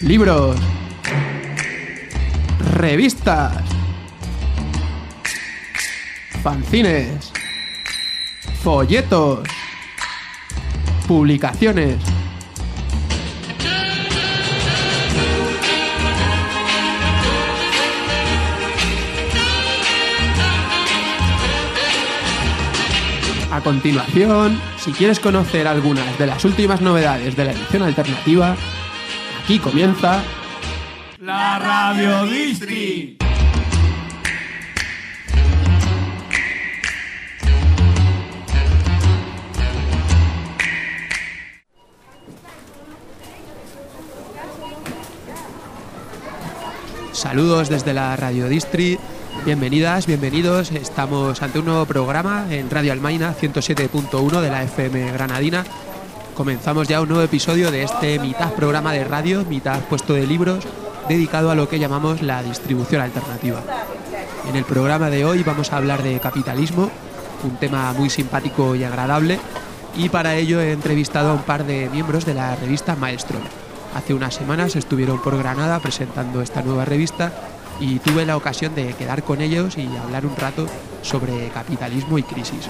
libros, revistas, fanzines, folletos, publicaciones. A continuación, si quieres conocer algunas de las últimas novedades de la edición alternativa, aquí comienza La Radio Distri. Saludos desde la Radio Distri. Bienvenidas, bienvenidos. Estamos ante un nuevo programa en Radio Almaina 107.1 de la FM Granadina. Comenzamos ya un nuevo episodio de este mitad programa de radio, mitad puesto de libros, dedicado a lo que llamamos la distribución alternativa. En el programa de hoy vamos a hablar de capitalismo, un tema muy simpático y agradable, y para ello he entrevistado a un par de miembros de la revista Maestro. Hace unas semanas estuvieron por Granada presentando esta nueva revista y tuve la ocasión de quedar con ellos y hablar un rato sobre capitalismo y crisis.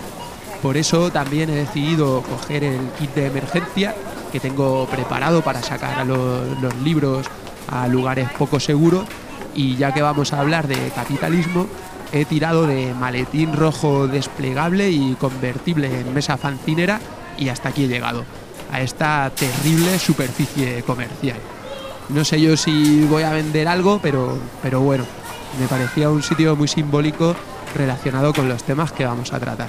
Por eso también he decidido coger el kit de emergencia que tengo preparado para sacar a los, libros a lugares poco seguros y ya que vamos a hablar de capitalismo, he tirado de maletín rojo desplegable y convertible en mesa fancinera y hasta aquí he llegado, a esta terrible superficie comercial. No sé yo si voy a vender algo, pero, pero bueno, me parecía un sitio muy simbólico relacionado con los temas que vamos a tratar.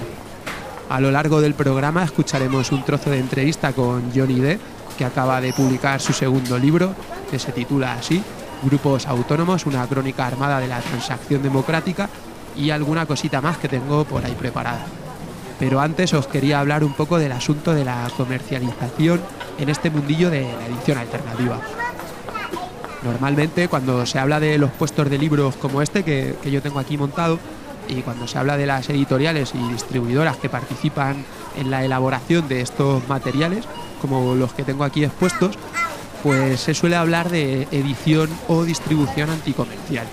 A lo largo del programa escucharemos un trozo de entrevista con Johnny D, que acaba de publicar su segundo libro, que se titula así, Grupos Autónomos, una crónica armada de la transacción democrática, y alguna cosita más que tengo por ahí preparada. Pero antes os quería hablar un poco del asunto de la comercialización en este mundillo de la edición alternativa. Normalmente cuando se habla de los puestos de libros como este que, que yo tengo aquí montado, y cuando se habla de las editoriales y distribuidoras que participan en la elaboración de estos materiales, como los que tengo aquí expuestos, pues se suele hablar de edición o distribución anticomercial.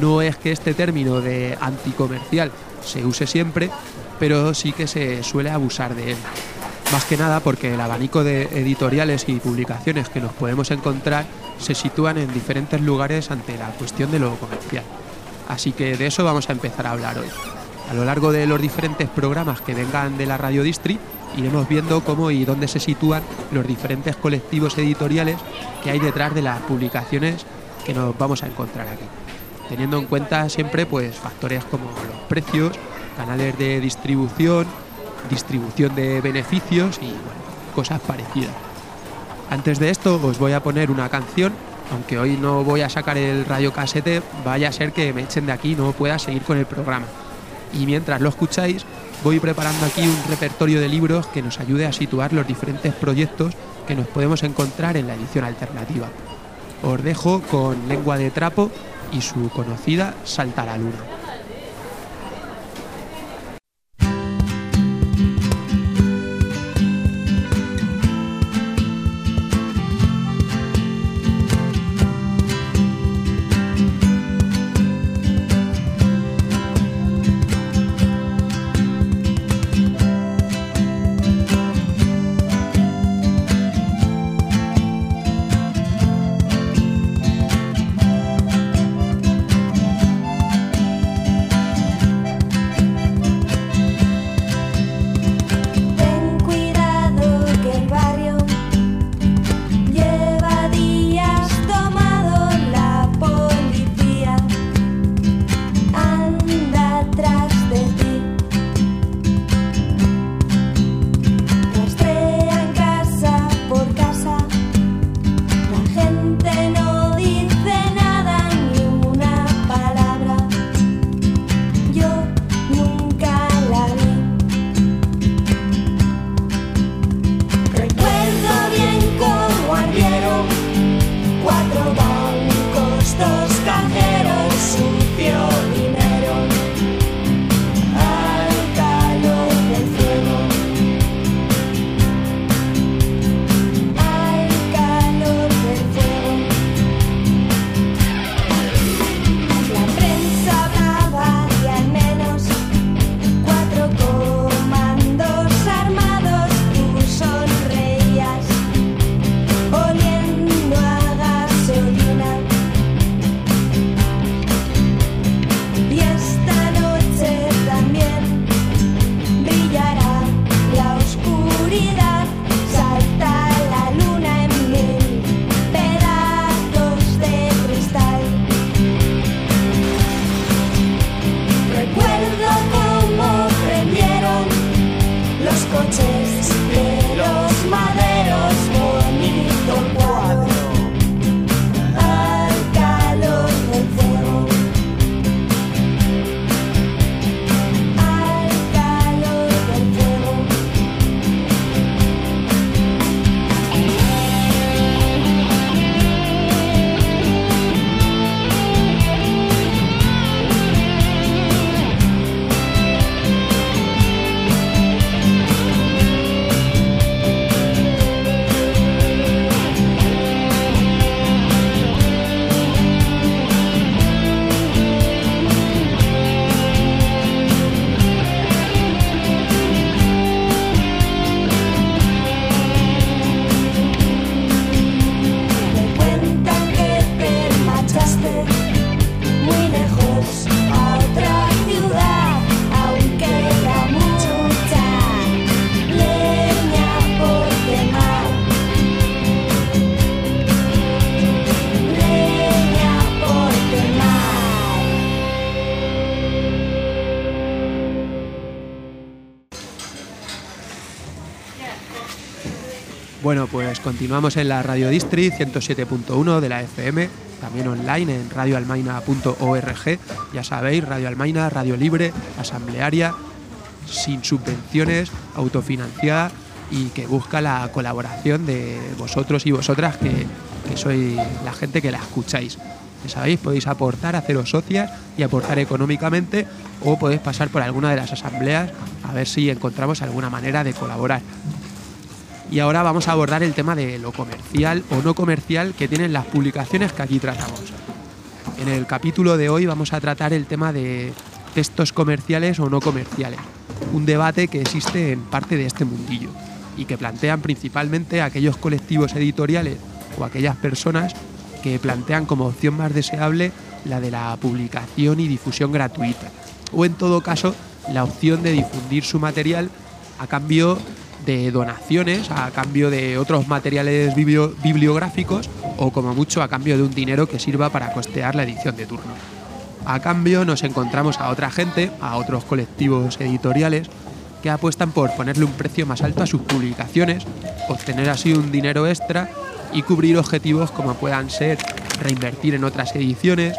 No es que este término de anticomercial se use siempre, pero sí que se suele abusar de él. Más que nada porque el abanico de editoriales y publicaciones que nos podemos encontrar se sitúan en diferentes lugares ante la cuestión de lo comercial. Así que de eso vamos a empezar a hablar hoy. A lo largo de los diferentes programas que vengan de la Radio Distri, iremos viendo cómo y dónde se sitúan los diferentes colectivos editoriales que hay detrás de las publicaciones que nos vamos a encontrar aquí. Teniendo en cuenta siempre pues factores como los precios, canales de distribución, distribución de beneficios y bueno, cosas parecidas. Antes de esto os voy a poner una canción aunque hoy no voy a sacar el radio casete, vaya a ser que me echen de aquí no pueda seguir con el programa. Y mientras lo escucháis, voy preparando aquí un repertorio de libros que nos ayude a situar los diferentes proyectos que nos podemos encontrar en la edición alternativa. Os dejo con Lengua de Trapo y su conocida Salta a la Luna. Continuamos en la Radio Distri 107.1 de la FM, también online en radioalmaina.org. Ya sabéis, Radio Almaina, radio libre, asamblearia, sin subvenciones, autofinanciada y que busca la colaboración de vosotros y vosotras que, que sois la gente que la escucháis. Ya sabéis, podéis aportar, haceros socias y aportar económicamente o podéis pasar por alguna de las asambleas a ver si encontramos alguna manera de colaborar. Y ahora vamos a abordar el tema de lo comercial o no comercial que tienen las publicaciones que aquí tratamos. En el capítulo de hoy vamos a tratar el tema de textos comerciales o no comerciales, un debate que existe en parte de este mundillo y que plantean principalmente aquellos colectivos editoriales o aquellas personas que plantean como opción más deseable la de la publicación y difusión gratuita, o en todo caso la opción de difundir su material a cambio de donaciones, a cambio de otros materiales biblio- bibliográficos o como mucho a cambio de un dinero que sirva para costear la edición de turno. A cambio nos encontramos a otra gente, a otros colectivos editoriales, que apuestan por ponerle un precio más alto a sus publicaciones, obtener así un dinero extra y cubrir objetivos como puedan ser reinvertir en otras ediciones,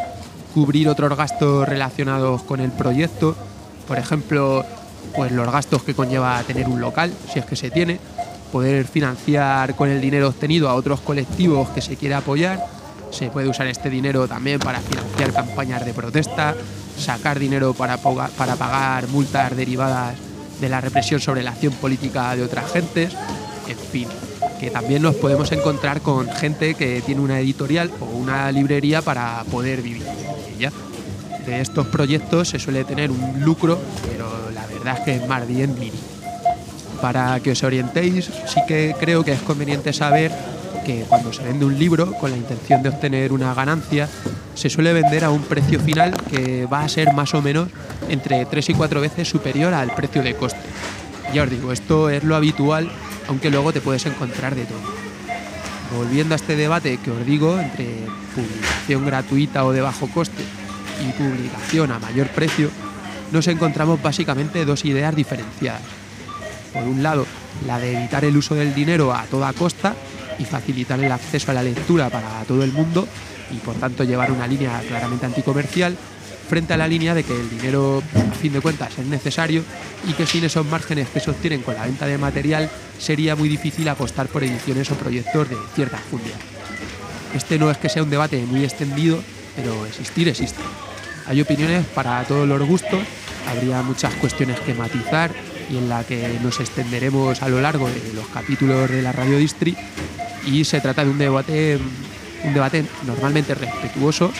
cubrir otros gastos relacionados con el proyecto, por ejemplo, pues los gastos que conlleva tener un local, si es que se tiene, poder financiar con el dinero obtenido a otros colectivos que se quiera apoyar, se puede usar este dinero también para financiar campañas de protesta, sacar dinero para, para pagar multas derivadas de la represión sobre la acción política de otras gentes, en fin, que también nos podemos encontrar con gente que tiene una editorial o una librería para poder vivir. De estos proyectos se suele tener un lucro, pero verdad es que es más bien mínimo. Para que os orientéis, sí que creo que es conveniente saber que cuando se vende un libro con la intención de obtener una ganancia, se suele vender a un precio final que va a ser más o menos entre 3 y 4 veces superior al precio de coste. Ya os digo, esto es lo habitual, aunque luego te puedes encontrar de todo. Volviendo a este debate que os digo entre publicación gratuita o de bajo coste y publicación a mayor precio, nos encontramos básicamente dos ideas diferenciadas. Por un lado, la de evitar el uso del dinero a toda costa y facilitar el acceso a la lectura para todo el mundo y por tanto llevar una línea claramente anticomercial frente a la línea de que el dinero a fin de cuentas es necesario y que sin esos márgenes que se obtienen con la venta de material sería muy difícil apostar por ediciones o proyectos de cierta fundia. Este no es que sea un debate muy extendido, pero existir existe. Hay opiniones para todos los gustos, habría muchas cuestiones que matizar y en la que nos extenderemos a lo largo de los capítulos de la Radio Distri. Y se trata de un debate un debate normalmente respetuoso,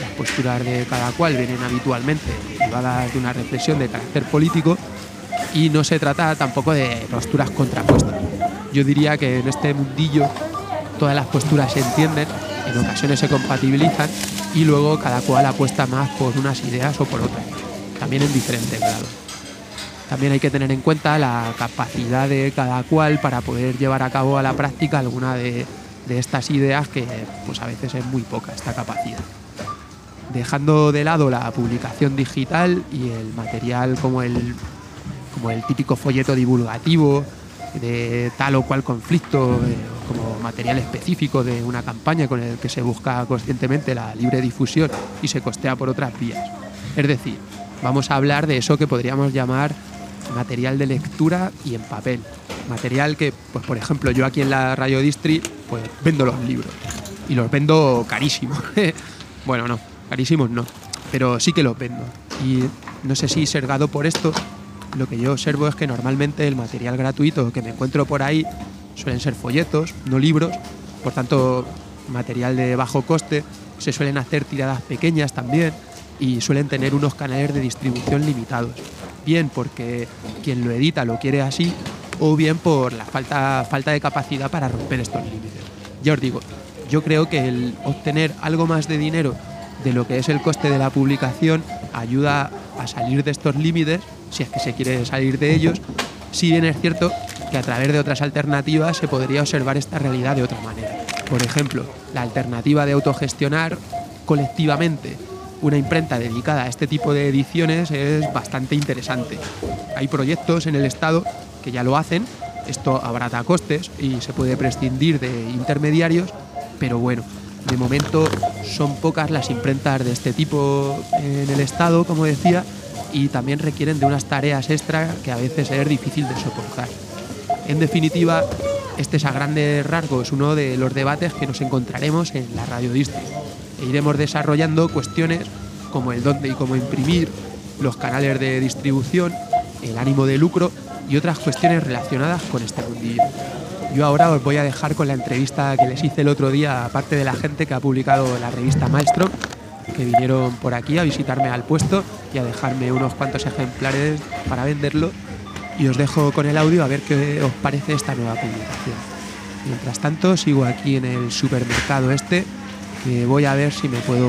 las posturas de cada cual vienen habitualmente derivadas de una reflexión de carácter político y no se trata tampoco de posturas contrapuestas. Yo diría que en este mundillo todas las posturas se entienden, en ocasiones se compatibilizan y luego cada cual apuesta más por unas ideas o por otras, también en diferentes grados. También hay que tener en cuenta la capacidad de cada cual para poder llevar a cabo a la práctica alguna de, estas ideas que pues a veces es muy poca esta capacidad. Dejando de lado la publicación digital y el material como el, como el típico folleto divulgativo de tal o cual conflicto, eh, como material específico de una campaña con el que se busca conscientemente la libre difusión y se costea por otras vías. Es decir, vamos a hablar de eso que podríamos llamar material de lectura y en papel. Material que, pues por ejemplo, yo aquí en la Radio Distri, pues vendo los libros. Y los vendo carísimos. bueno, no, carísimos no. Pero sí que los vendo. Y no sé si sergado por esto, lo que yo observo es que normalmente el material gratuito que me encuentro por ahí suelen ser folletos, no libros. Por tanto, material de bajo coste. Se suelen hacer tiradas pequeñas también y suelen tener unos canales de distribución limitados. Bien porque quien lo edita lo quiere así o bien por la falta, falta de capacidad para romper estos límites. Ya os digo, yo creo que el obtener algo más de dinero de lo que es el coste de la publicación ayuda a salir de estos límites, si es que se quiere salir de ellos, si bien es cierto que a través de otras alternativas se podría observar esta realidad de otra manera. Por ejemplo, la alternativa de autogestionar colectivamente una imprenta dedicada a este tipo de ediciones es bastante interesante. Hay proyectos en el Estado que ya lo hacen Esto abrata costes y se puede prescindir de intermediarios, pero bueno, de momento son pocas las imprentas de este tipo en el Estado, como decía, y también requieren de unas tareas extra que a veces es difícil de soportar. En definitiva, este es a grandes rasgos uno de los debates que nos encontraremos en la Radio. E iremos desarrollando cuestiones como el dónde y cómo imprimir, los canales de distribución, el ánimo de lucro y otras cuestiones relacionadas con este mundillo. Yo ahora os voy a dejar con la entrevista que les hice el otro día a parte de la gente que ha publicado la revista Maestro, que vinieron por aquí a visitarme al puesto y a dejarme unos cuantos ejemplares para venderlo. Y os dejo con el audio a ver qué os parece esta nueva publicación. Mientras tanto, sigo aquí en el supermercado este, que voy a ver si me puedo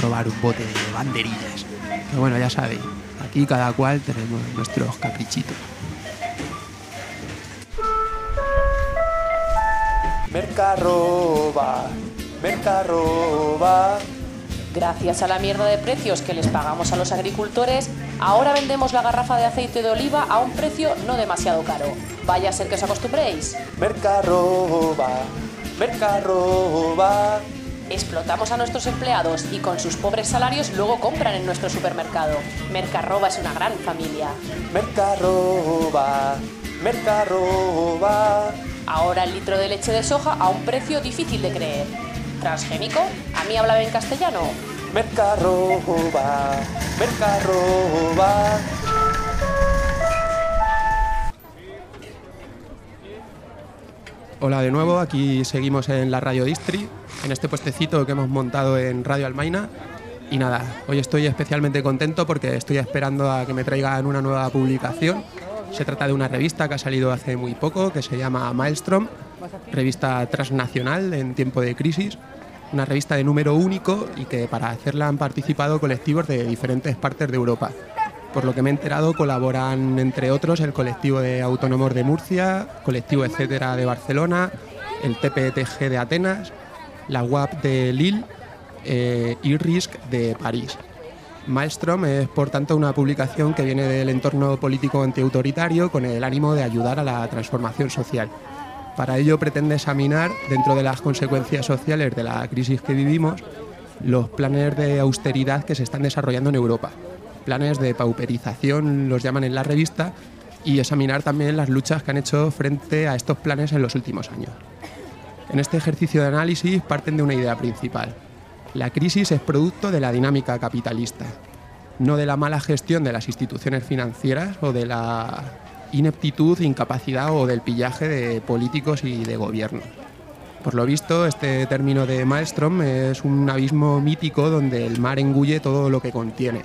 robar un bote de banderillas. Pero bueno, ya sabéis, aquí cada cual tenemos nuestros caprichitos. Mercarroba, Mercarroba. Gracias a la mierda de precios que les pagamos a los agricultores, ahora vendemos la garrafa de aceite de oliva a un precio no demasiado caro. Vaya a ser que os acostumbréis. Mercarroba, Mercarroba. Explotamos a nuestros empleados y con sus pobres salarios luego compran en nuestro supermercado. Mercarroba es una gran familia. Mercarroba, Mercarroba. Ahora el litro de leche de soja a un precio difícil de creer. ¿Transgénico? ¿A mí hablaba en castellano? Mercarroba, Mercarroba. Hola de nuevo, aquí seguimos en la Radio Distri, en este puestecito que hemos montado en Radio Almaina. Y nada, hoy estoy especialmente contento porque estoy esperando a que me traigan una nueva publicación. Se trata de una revista que ha salido hace muy poco, que se llama Maelstrom, revista transnacional en tiempo de crisis, una revista de número único y que para hacerla han participado colectivos de diferentes partes de Europa. Por lo que me he enterado, colaboran entre otros el colectivo de autónomos de Murcia, colectivo etcétera de Barcelona, el TPTG de Atenas, la UAP de Lille eh, y RISC de París. Maelstrom es, por tanto, una publicación que viene del entorno político antiautoritario con el ánimo de ayudar a la transformación social. Para ello pretende examinar, dentro de las consecuencias sociales de la crisis que vivimos, los planes de austeridad que se están desarrollando en Europa. Planes de pauperización los llaman en la revista y examinar también las luchas que han hecho frente a estos planes en los últimos años. En este ejercicio de análisis parten de una idea principal. La crisis es producto de la dinámica capitalista, no de la mala gestión de las instituciones financieras o de la ineptitud, incapacidad o del pillaje de políticos y de gobiernos. Por lo visto, este término de Maelstrom es un abismo mítico donde el mar engulle todo lo que contiene.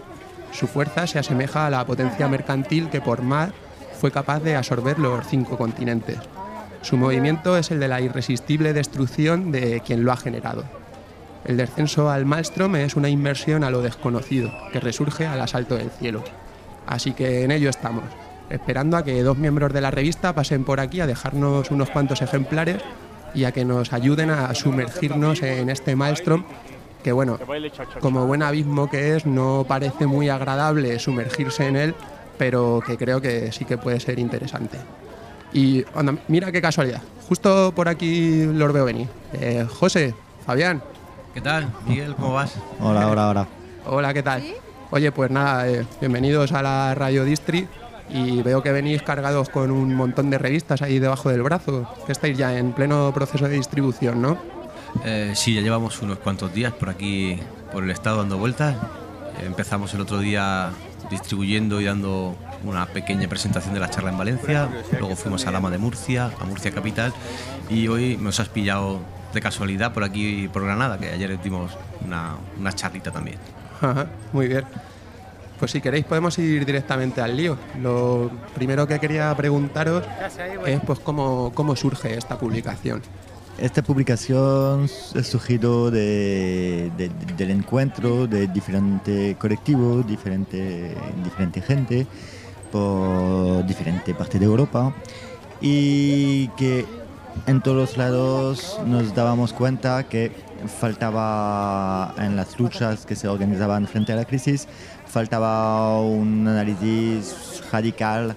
Su fuerza se asemeja a la potencia mercantil que por mar fue capaz de absorber los cinco continentes. Su movimiento es el de la irresistible destrucción de quien lo ha generado. El descenso al Maelstrom es una inmersión a lo desconocido, que resurge al asalto del cielo. Así que en ello estamos, esperando a que dos miembros de la revista pasen por aquí a dejarnos unos cuantos ejemplares y a que nos ayuden a sumergirnos en este Maelstrom que bueno, como buen abismo que es, no parece muy agradable sumergirse en él, pero que creo que sí que puede ser interesante. Y anda, mira qué casualidad, justo por aquí los veo venir. Eh, José, Fabián. ¿Qué tal, Miguel? ¿Cómo vas? Hola, hola, hola. Hola, ¿qué tal? Oye, pues nada, eh, bienvenidos a la Radio Distri y veo que venís cargados con un montón de revistas ahí debajo del brazo, que estáis ya en pleno proceso de distribución, ¿no? Eh, sí, ya llevamos unos cuantos días por aquí, por el estado dando vueltas. Empezamos el otro día distribuyendo y dando una pequeña presentación de la charla en Valencia. Luego fuimos a Lama de Murcia, a Murcia Capital. Y hoy nos has pillado de casualidad por aquí, por Granada, que ayer dimos una, una charlita también. Ajá, Muy bien. Pues si queréis podemos ir directamente al lío. Lo primero que quería preguntaros es pues cómo, cómo surge esta publicación. Esta publicación ha surgido de, de- del encuentro de diferentes colectivos, diferente, diferente gente por diferentes partes de Europa y que en todos lados nos dábamos cuenta que faltaba en las luchas que se organizaban frente a la crisis, faltaba un análisis radical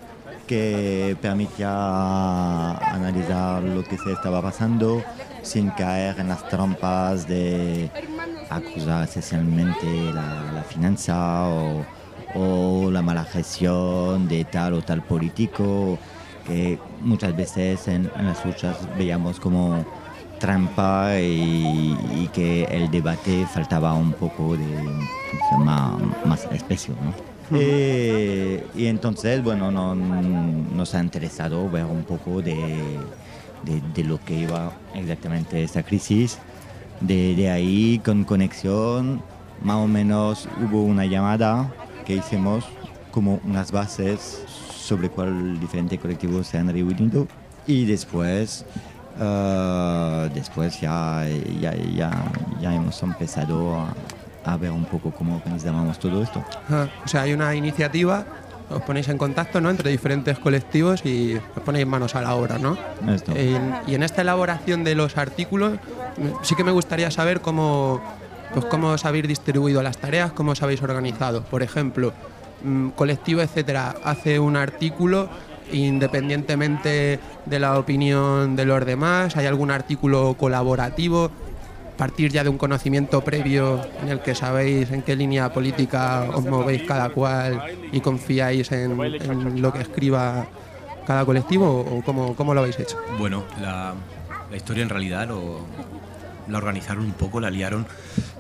que permitía analizar lo que se estaba pasando sin caer en las trampas de acusar esencialmente la, la finanza o, la mala gestión de tal o tal político que muchas veces en, las luchas veíamos como trampa y, que el debate faltaba un poco de más, más especio. Eh, y entonces, bueno, no- nos ha interesado ver un poco de, de- lo que iba exactamente esta crisis. De, de ahí, con conexión, más o menos hubo una llamada que hicimos como unas bases sobre cuál diferentes colectivos se han reunido y después eh, después ya, ya, ya, ya hemos empezado a, a ver un poco cómo organizábamos todo esto. O sea, hay una iniciativa, os ponéis en contacto ¿no? entre diferentes colectivos y os ponéis manos a la obra, ¿no? Esto. En- y en esta elaboración de los artículos, sí que me gustaría saber cómo, pues cómo os habéis distribuido las tareas, cómo os habéis organizado. Por ejemplo, mm, colectivo, etcétera, hace un artículo independientemente de la opinión de los demás, hay algún artículo colaborativo, partir ya de un conocimiento previo en el que sabéis en qué línea política os movéis cada cual y confiáis en, lo que escriba cada colectivo o cómo, cómo lo habéis hecho. Bueno, la, la historia en realidad lo- la organizaron un poco, la liaron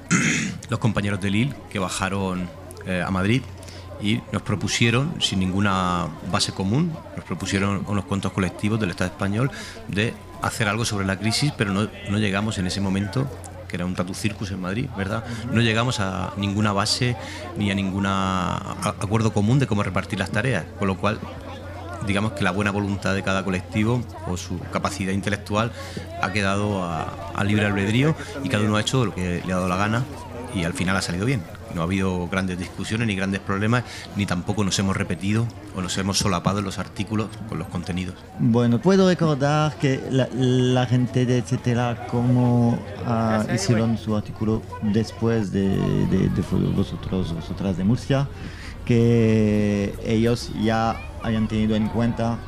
los compañeros de Lille que bajaron eh, a Madrid y nos propusieron, sin ninguna base común, nos propusieron unos cuantos colectivos del Estado español de hacer algo sobre la crisis, pero no, no llegamos en ese momento, que era un tatu circus en Madrid, ¿verdad? No llegamos a ninguna base ni a ningún acuerdo común de cómo repartir las tareas, con lo cual digamos que la buena voluntad de cada colectivo o su capacidad intelectual ha quedado a libre albedrío y cada uno ha hecho lo que le ha dado la gana y al final ha salido bien. No ha habido grandes discusiones ni grandes problemas, ni tampoco nos hemos repetido o nos hemos solapado en los artículos con los contenidos. Bueno, puedo recordar que la, la gente de etcétera, como ah, hicieron su artículo después de, de- de vosotros, vosotras de Murcia, que ellos ya habían tenido en cuenta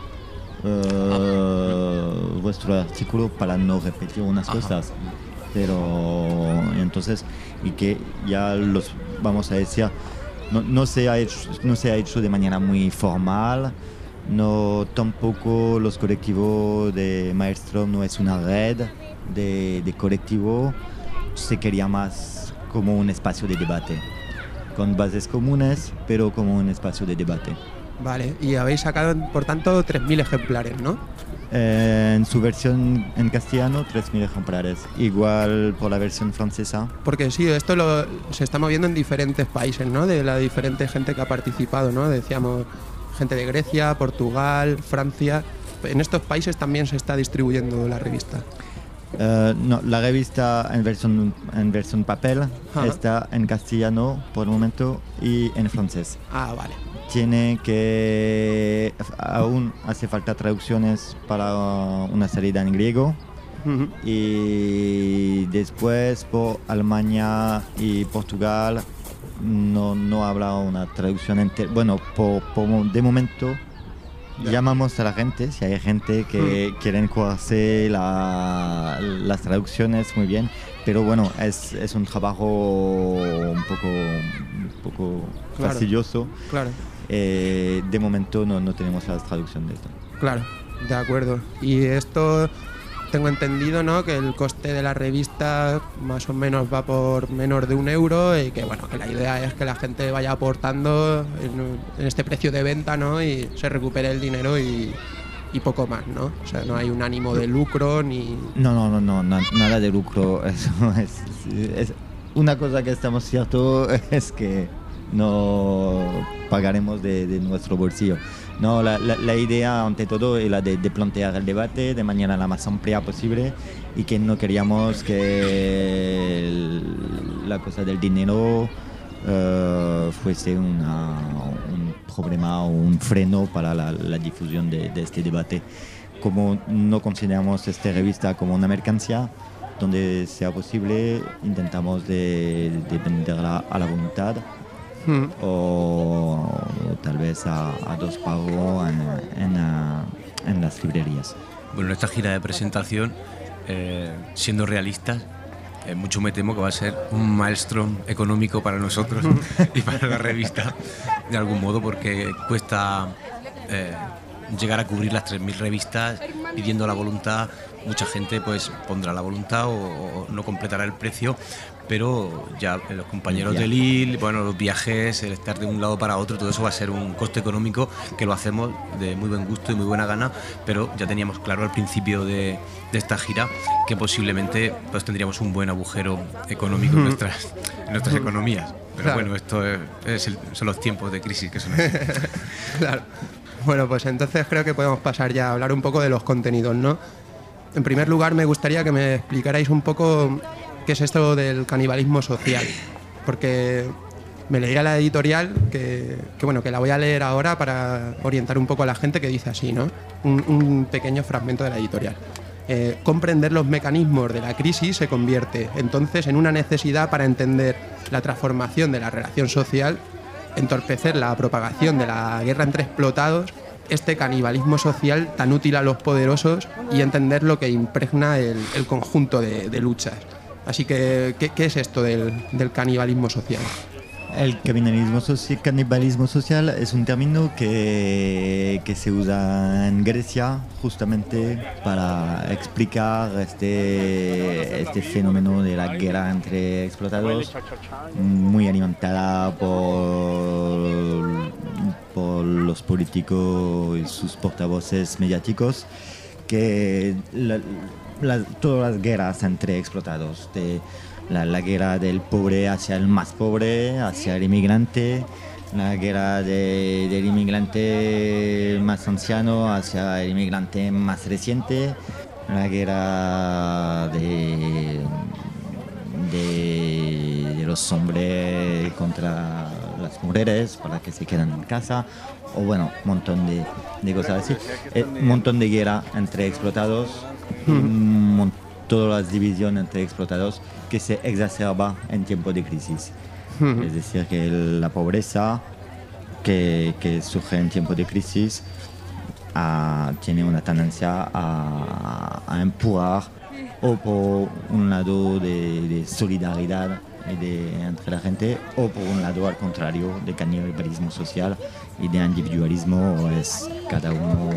eh, vuestro artículo para no repetir unas Ajá. cosas. Pero entonces, y que ya los, vamos a decir, no, no se ha hecho, no se ha hecho de manera muy formal, no tampoco los colectivos de Maestro no es una red de, de colectivo, se quería más como un espacio de debate, con bases comunes, pero como un espacio de debate. Vale, y habéis sacado, por tanto, 3.000 ejemplares, ¿no? Eh, en su versión en castellano, 3.000 ejemplares. Igual por la versión francesa. Porque sí, esto lo- se está moviendo en diferentes países, ¿no? De la diferente gente que ha participado, ¿no? Decíamos gente de Grecia, Portugal, Francia. En estos países también se está distribuyendo la revista. Eh, no, la revista en versión, en versión papel Ajá. está en castellano por el momento y en francés. Ah, vale. Tiene que. Aún hace falta traducciones para una salida en griego. Y después por Alemania y Portugal no, no habrá una traducción entera. Bueno, por, por de momento llamamos a la gente, si hay gente que quieren jugarse la- las traducciones muy bien, pero bueno, es, es un trabajo un poco, un poco Claro. fastidioso. Claro, Eh, de momento no, no tenemos la traducción de esto. claro, de acuerdo. Y esto tengo entendido, ¿no? Que el coste de la revista más o menos va por menos de un euro y que, bueno, que la idea es que la gente vaya aportando en, en este precio de venta, ¿no? Y se recupere el dinero y, y poco más, ¿no? O sea, no hay un ánimo de lucro ni... No, no, no, no, na- nada de lucro. Eso es, es- una cosa que estamos cierto es que no pagaremos de, nuestro bolsillo. No, la, la- la idea ante todo era de, de plantear el debate de manera la más amplia posible y que no queríamos que la cosa del dinero eh, fuese un problema o un freno para la, difusión de, este debate. Como no consideramos esta revista como una mercancía, donde sea posible intentamos de venderla a la voluntad Mm. o tal vez a, a dos pagos en, en, en las librerías. Bueno, en esta gira de presentación, eh, siendo realistas, eh, mucho me temo que va a ser un maestro económico para nosotros y para la revista, de algún modo, porque cuesta eh, llegar a cubrir las 3.000 revistas pidiendo la voluntad. Mucha gente pues pondrá la voluntad o, o no completará el precio, pero ya los compañeros Ya. de Lille, bueno, los viajes, el estar de un lado para otro, todo eso va a ser un coste económico que lo hacemos de muy buen gusto y muy buena gana, pero ya teníamos claro al principio de, de esta gira que posiblemente pues tendríamos un buen agujero económico en nuestras, en nuestras economías. Pero Claro. bueno, esto es, es el- son los tiempos de crisis que son así. Claro. Bueno, pues entonces creo que podemos pasar ya a hablar un poco de los contenidos, ¿no? En primer lugar, me gustaría que me explicarais un poco qué es esto del canibalismo social, porque me leía la editorial que, bueno, que la voy a leer ahora para orientar un poco a la gente que dice así, ¿no? Un, pequeño fragmento de la editorial. Eh, comprender los mecanismos de la crisis se convierte entonces en una necesidad para entender la transformación de la relación social entorpecer la propagación de la guerra entre explotados, este canibalismo social tan útil a los poderosos y entender lo que impregna el, conjunto de luchas. Así que, ¿qué, es esto del, del canibalismo social? El canibalismo, soci- canibalismo social es un término que, que se usa en Grecia justamente para explicar este, este fenómeno de la guerra entre explotados, muy alimentada por, por los políticos y sus portavoces mediáticos, que todas las guerras entre explotados, de la, guerra del pobre hacia el más pobre, hacia el inmigrante, la guerra de- del inmigrante más anciano hacia el inmigrante más reciente, la guerra de, los hombres contra las mujeres para que se queden en casa, o bueno, un montón de, cosas así. Eh, Un montón de guerra entre explotados, mon- todas las divisiones entre explotados que se exacerba en tiempo de crisis. Es decir, que la pobreza que, que surge en tiempo de crisis ah, tiene una tendencia a, a empujar o por un lado de, de solidaridad de- entre la gente o por un lado al contrario de canibalismo social y de individualismo es cada uno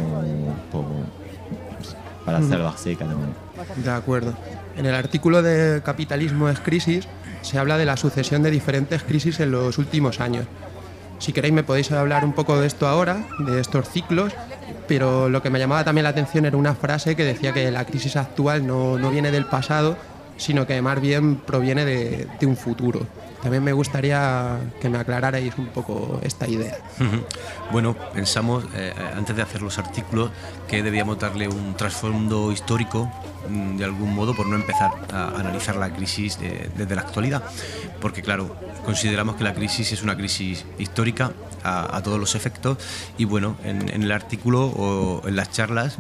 por- para salvarse cada uno. De acuerdo. En el artículo de Capitalismo es crisis se habla de la sucesión de diferentes crisis en los últimos años. Si queréis me podéis hablar un poco de esto ahora, de estos ciclos, pero lo que me llamaba también la atención era una frase que decía que la crisis actual no, no viene del pasado, sino que más bien proviene de, de un futuro. También me gustaría que me aclararais un poco esta idea. Bueno, pensamos, eh, antes de hacer los artículos, que debíamos darle un trasfondo histórico, mm, de algún modo, por no empezar a analizar la crisis de- desde la actualidad. Porque, claro, consideramos que la crisis es una crisis histórica a, todos los efectos. Y bueno, en, en el artículo o en las charlas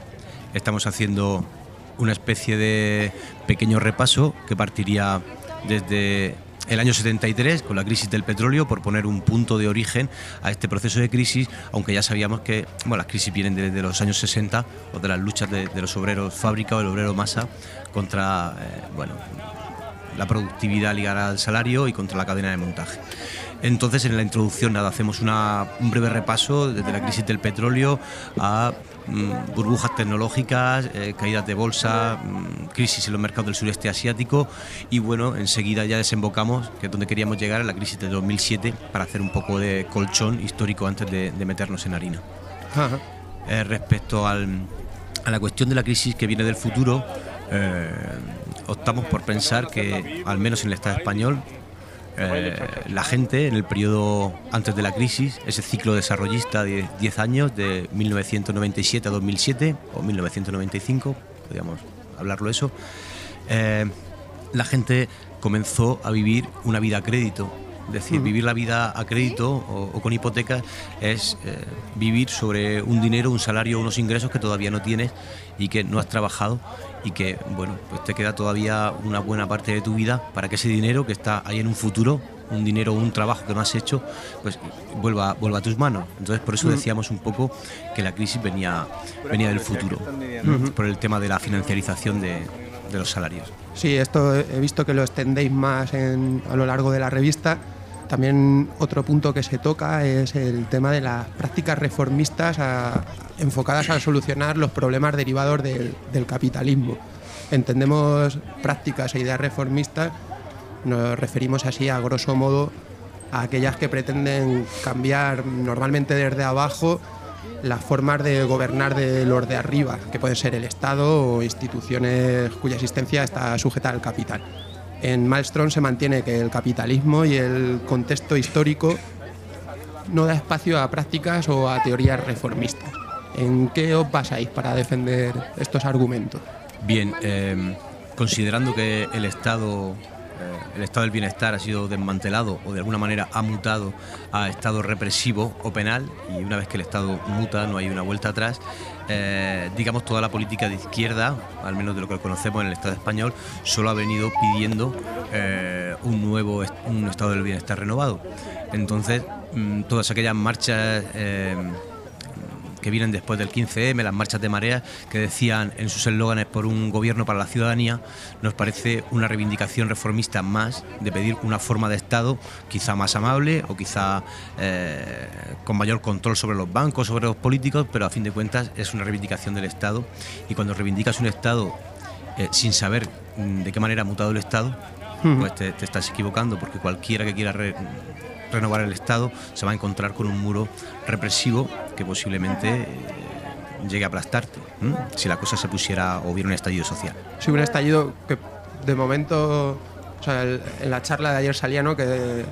estamos haciendo una especie de pequeño repaso que partiría desde el año 73 con la crisis del petróleo por poner un punto de origen a este proceso de crisis, aunque ya sabíamos que bueno, las crisis vienen desde los años 60 o de las luchas de, los obreros fábrica o el obrero masa contra eh, bueno, la productividad ligada al salario y contra la cadena de montaje. Entonces, en la introducción, nada, hacemos una- un breve repaso desde la crisis del petróleo a mm, burbujas tecnológicas, eh, caídas de bolsa, mm, crisis en los mercados del sureste asiático y bueno, enseguida ya desembocamos, que es donde queríamos llegar, a la crisis de 2007 para hacer un poco de colchón histórico antes de- de meternos en harina. Ajá. Eh, respecto al- a la cuestión de la crisis que viene del futuro, eh, optamos por pensar que, al menos en el Estado español, eh, la gente en el periodo antes de la crisis, ese ciclo desarrollista de 10 años, de 1997 a 2007 o 1995, podríamos hablarlo eso, eh, la gente comenzó a vivir una vida a crédito. Es decir, vivir la vida a crédito o, o con hipotecas es eh, vivir sobre un dinero, un salario, unos ingresos que todavía no tienes y que no has trabajado y que, bueno, pues te queda todavía una buena parte de tu vida para que ese dinero que está ahí en un futuro, un dinero o un trabajo que no has hecho, pues vuelva, vuelva a tus manos. Entonces, por eso decíamos un poco que la crisis venía, venía del futuro, por el tema de la financiarización de, de los salarios. Sí, esto he visto que lo extendéis más en- a lo largo de la revista. También otro punto que se toca es el tema de las prácticas reformistas a- enfocadas a solucionar los problemas derivados del, capitalismo. Entendemos prácticas e ideas reformistas, nos referimos así a grosso modo a aquellas que pretenden cambiar normalmente desde abajo las formas de gobernar de los de arriba, que pueden ser el Estado o instituciones cuya existencia está sujeta al capital. En Maelstrom se mantiene que el capitalismo y el contexto histórico no da espacio a prácticas o a teorías reformistas. ¿En qué os basáis para defender estos argumentos? Bien, eh, considerando que el Estado, eh, el Estado del Bienestar ha sido desmantelado o de alguna manera ha mutado a Estado represivo o penal, y una vez que el Estado muta no hay una vuelta atrás, eh, digamos toda la política de izquierda, al menos de lo que conocemos en el Estado español, solo ha venido pidiendo un nuevo un Estado del Bienestar renovado. Entonces, mm, todas aquellas marchas... que vienen después del 15M, las marchas de marea, que decían en sus eslóganes por un gobierno para la ciudadanía, nos parece una reivindicación reformista más de pedir una forma de Estado quizá más amable o quizá eh, con mayor control sobre los bancos, sobre los políticos, pero a fin de cuentas es una reivindicación del Estado. Y cuando reivindicas un Estado eh, sin saber mm, de qué manera ha mutado el Estado, pues te, te estás equivocando porque cualquiera que quiera re- renovar el Estado se va a encontrar con un muro represivo que posiblemente eh, llegue a aplastarte si la cosa se pusiera o hubiera un estallido social. Si un estallido que de momento, en la charla de ayer salía, ¿no? Que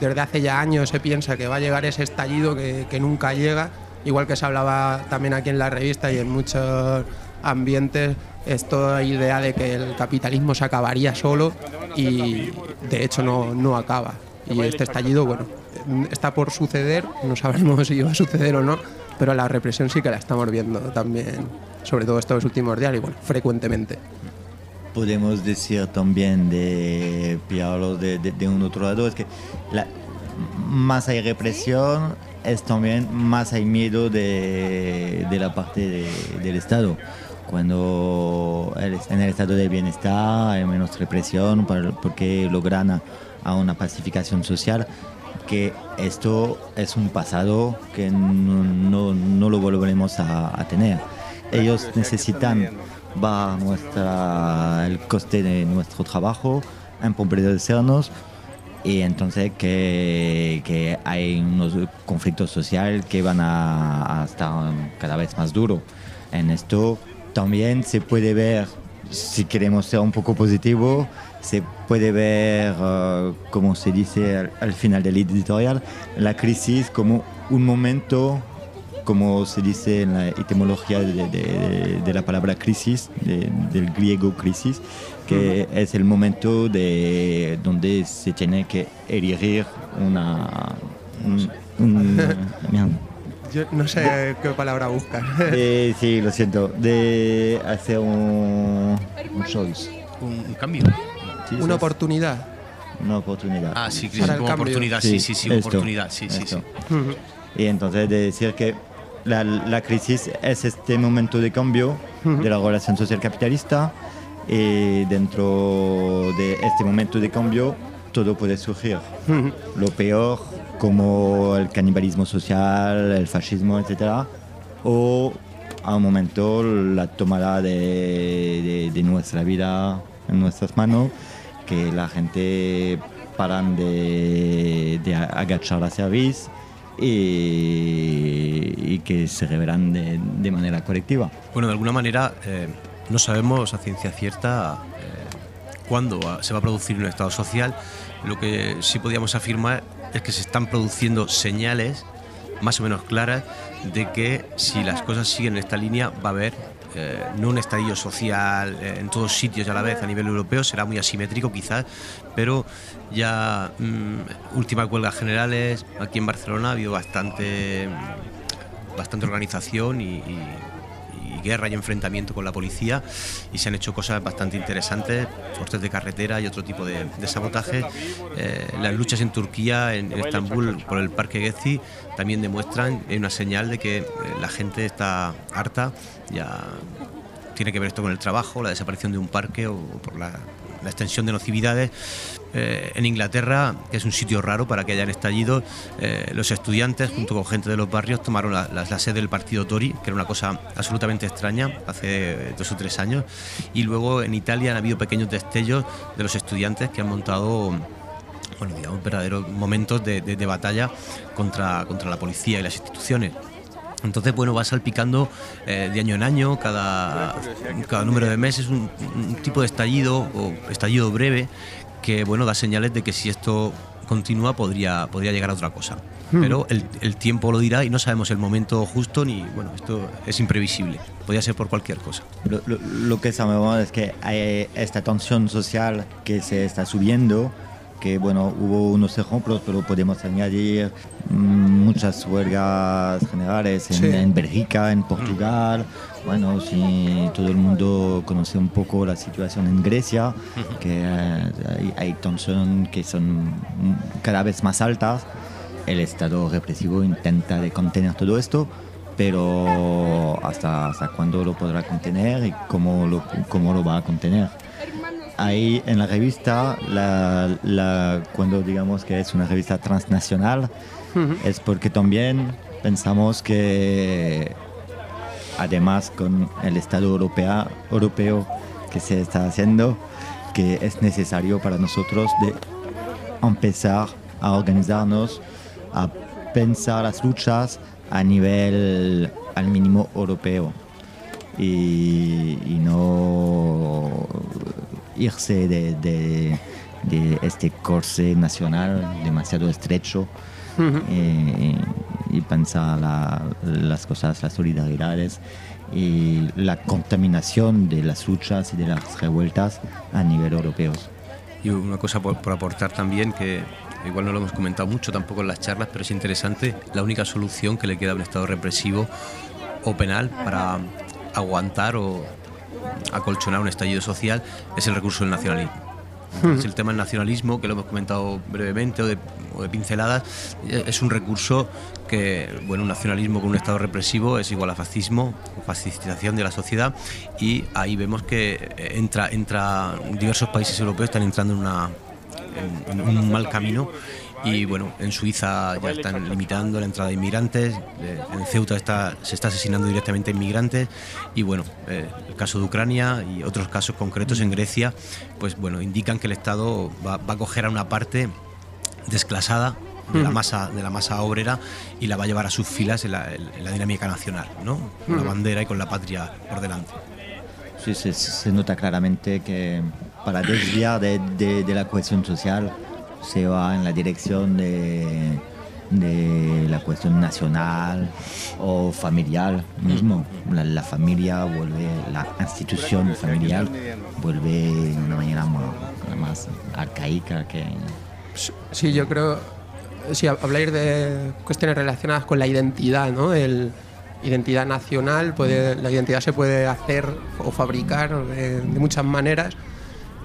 desde hace ya años se piensa que va a llegar ese estallido que, que nunca llega, igual que se hablaba también aquí en la revista y en muchos ambientes, esta idea de que el capitalismo se acabaría solo y de hecho no, no acaba. Y este estallido, bueno, está por suceder, no sabemos si va a suceder o no, pero la represión sí que la estamos viendo también, sobre todo estos últimos días y bueno, frecuentemente. podemos decir también de pillarlo de, de- de un otro lado es que la- más hay represión es también más hay miedo de, de la parte de- del Estado cuando en el estado de bienestar hay menos represión por- porque logran a, una pacificación social que esto es un pasado que no, no- no lo volveremos a, a tener ellos necesitan bajar nuestra, el coste de nuestro trabajo, empobrecernos y entonces que, que hay unos conflictos sociales que van a, a estar cada vez más duros. En esto también se puede ver, si queremos ser un poco positivo, se puede ver, eh, como se dice al, al final del editorial, la crisis como un momento como se dice en la etimología de, de- de la palabra crisis, de- del griego crisis, que es el momento de donde se tiene que erigir una... un- un- mierda. Yo no sé qué palabra buscar. De- sí, lo siento, de hacer un, un choice. Un, un cambio. Sí, Una sí, oportunidad. una oportunidad. Ah, sí, el como cambio. oportunidad, sí, sí, sí, esto, oportunidad, sí, sí, esto. sí. Y entonces de decir que la, la crisis es este momento de cambio de la relación social capitalista y dentro de este momento de cambio todo puede surgir. Lo peor como el canibalismo social, el fascismo, etc. O a un momento la tomada de, de- de nuestra vida en nuestras manos, que la gente paran de, de agachar la cerviz y, que se revelan de, manera colectiva. Bueno, de alguna manera eh, no sabemos a ciencia cierta eh, cuándo se va a producir un estado social. Lo que sí podíamos afirmar es que se están produciendo señales más o menos claras de que si las cosas siguen en esta línea va a haber eh, no un estallido social eh, en todos sitios a la vez a nivel europeo, será muy asimétrico quizás, pero ya mm, últimas huelgas generales aquí en Barcelona ha habido bastante, bastante organización y- y guerra y enfrentamiento con la policía y se han hecho cosas bastante interesantes, cortes de carretera y otro tipo de, sabotaje. Eh, las luchas en Turquía, en, Estambul, por el Parque Gezi, también demuestran, hay una señal de que eh, la gente está harta, ya tiene que ver esto con el trabajo, la desaparición de un parque o por la, la extensión de nocividades. Eh, en Inglaterra, que es un sitio raro para que hayan estallido, eh, los estudiantes, junto con gente de los barrios, tomaron la, sede del partido Tory, que era una cosa absolutamente extraña hace dos o tres años. Y luego en Italia han habido pequeños destellos de los estudiantes que han montado bueno, digamos, verdaderos momentos de- de batalla contra, contra la policía y las instituciones. Entonces, bueno, va salpicando eh, de año en año, cada, cada número de meses, un, un tipo de estallido o estallido breve que, bueno, da señales de que si esto continúa podría, podría llegar a otra cosa. Pero el, el tiempo lo dirá y no sabemos el momento justo ni, bueno, esto es imprevisible. Podría ser por cualquier cosa. Lo, lo- lo que sabemos es que hay esta tensión social que se está subiendo, que bueno, hubo unos ejemplos, pero podemos añadir mm, muchas huelgas generales en, Sí. en Bélgica, en Portugal. Bueno, si todo el mundo conoce un poco la situación en Grecia, que eh, hay, hay tensión que son mm, cada vez más altas. El Estado represivo intenta de contener todo esto, pero hasta, hasta cuándo lo podrá contener y cómo lo, cómo lo va a contener. Ahí en la revista, la, la- cuando digamos que es una revista transnacional, es porque también pensamos que además con el Estado europea, europeo que se está haciendo, que es necesario para nosotros de empezar a organizarnos, a pensar las luchas a nivel al mínimo europeo. Y, y no irse de, de- de este corsé nacional demasiado estrecho eh, y pensar la- las cosas, las solidaridades y la contaminación de las luchas y de las revueltas a nivel europeo. Y una cosa por, por aportar también, que igual no lo hemos comentado mucho tampoco en las charlas, pero es interesante, la única solución que le queda a un Estado represivo o penal para aguantar o acolchonar un estallido social es el recurso del nacionalismo. Entonces, el tema del nacionalismo, que lo hemos comentado brevemente o de, o de pinceladas, eh, es un recurso que, bueno, un nacionalismo con un Estado represivo es igual a fascismo, o fascistización de la sociedad, y ahí vemos que eh, entra, entra diversos países europeos están entrando en, una, en, en un mal camino. Y bueno, en Suiza ya están limitando la entrada de inmigrantes, eh, en Ceuta está, se está asesinando directamente a inmigrantes y bueno, eh, el caso de Ucrania y otros casos concretos en Grecia, pues bueno, indican que el Estado va, va a coger a una parte desclasada de la masa de la masa obrera y la va a llevar a sus filas en la, en la dinámica nacional, ¿no? Con la bandera y con la patria por delante. Sí, se, se nota claramente que para desviar de, de- de la cuestión social se va en la dirección de, de la cuestión nacional o familiar mismo. La, la familia vuelve, la institución familiar vuelve de una manera más, más arcaica que... Sí, yo creo. Sí, habláis de cuestiones relacionadas con la identidad, ¿no? El identidad nacional, puede, la identidad se puede hacer o fabricar de, de muchas maneras.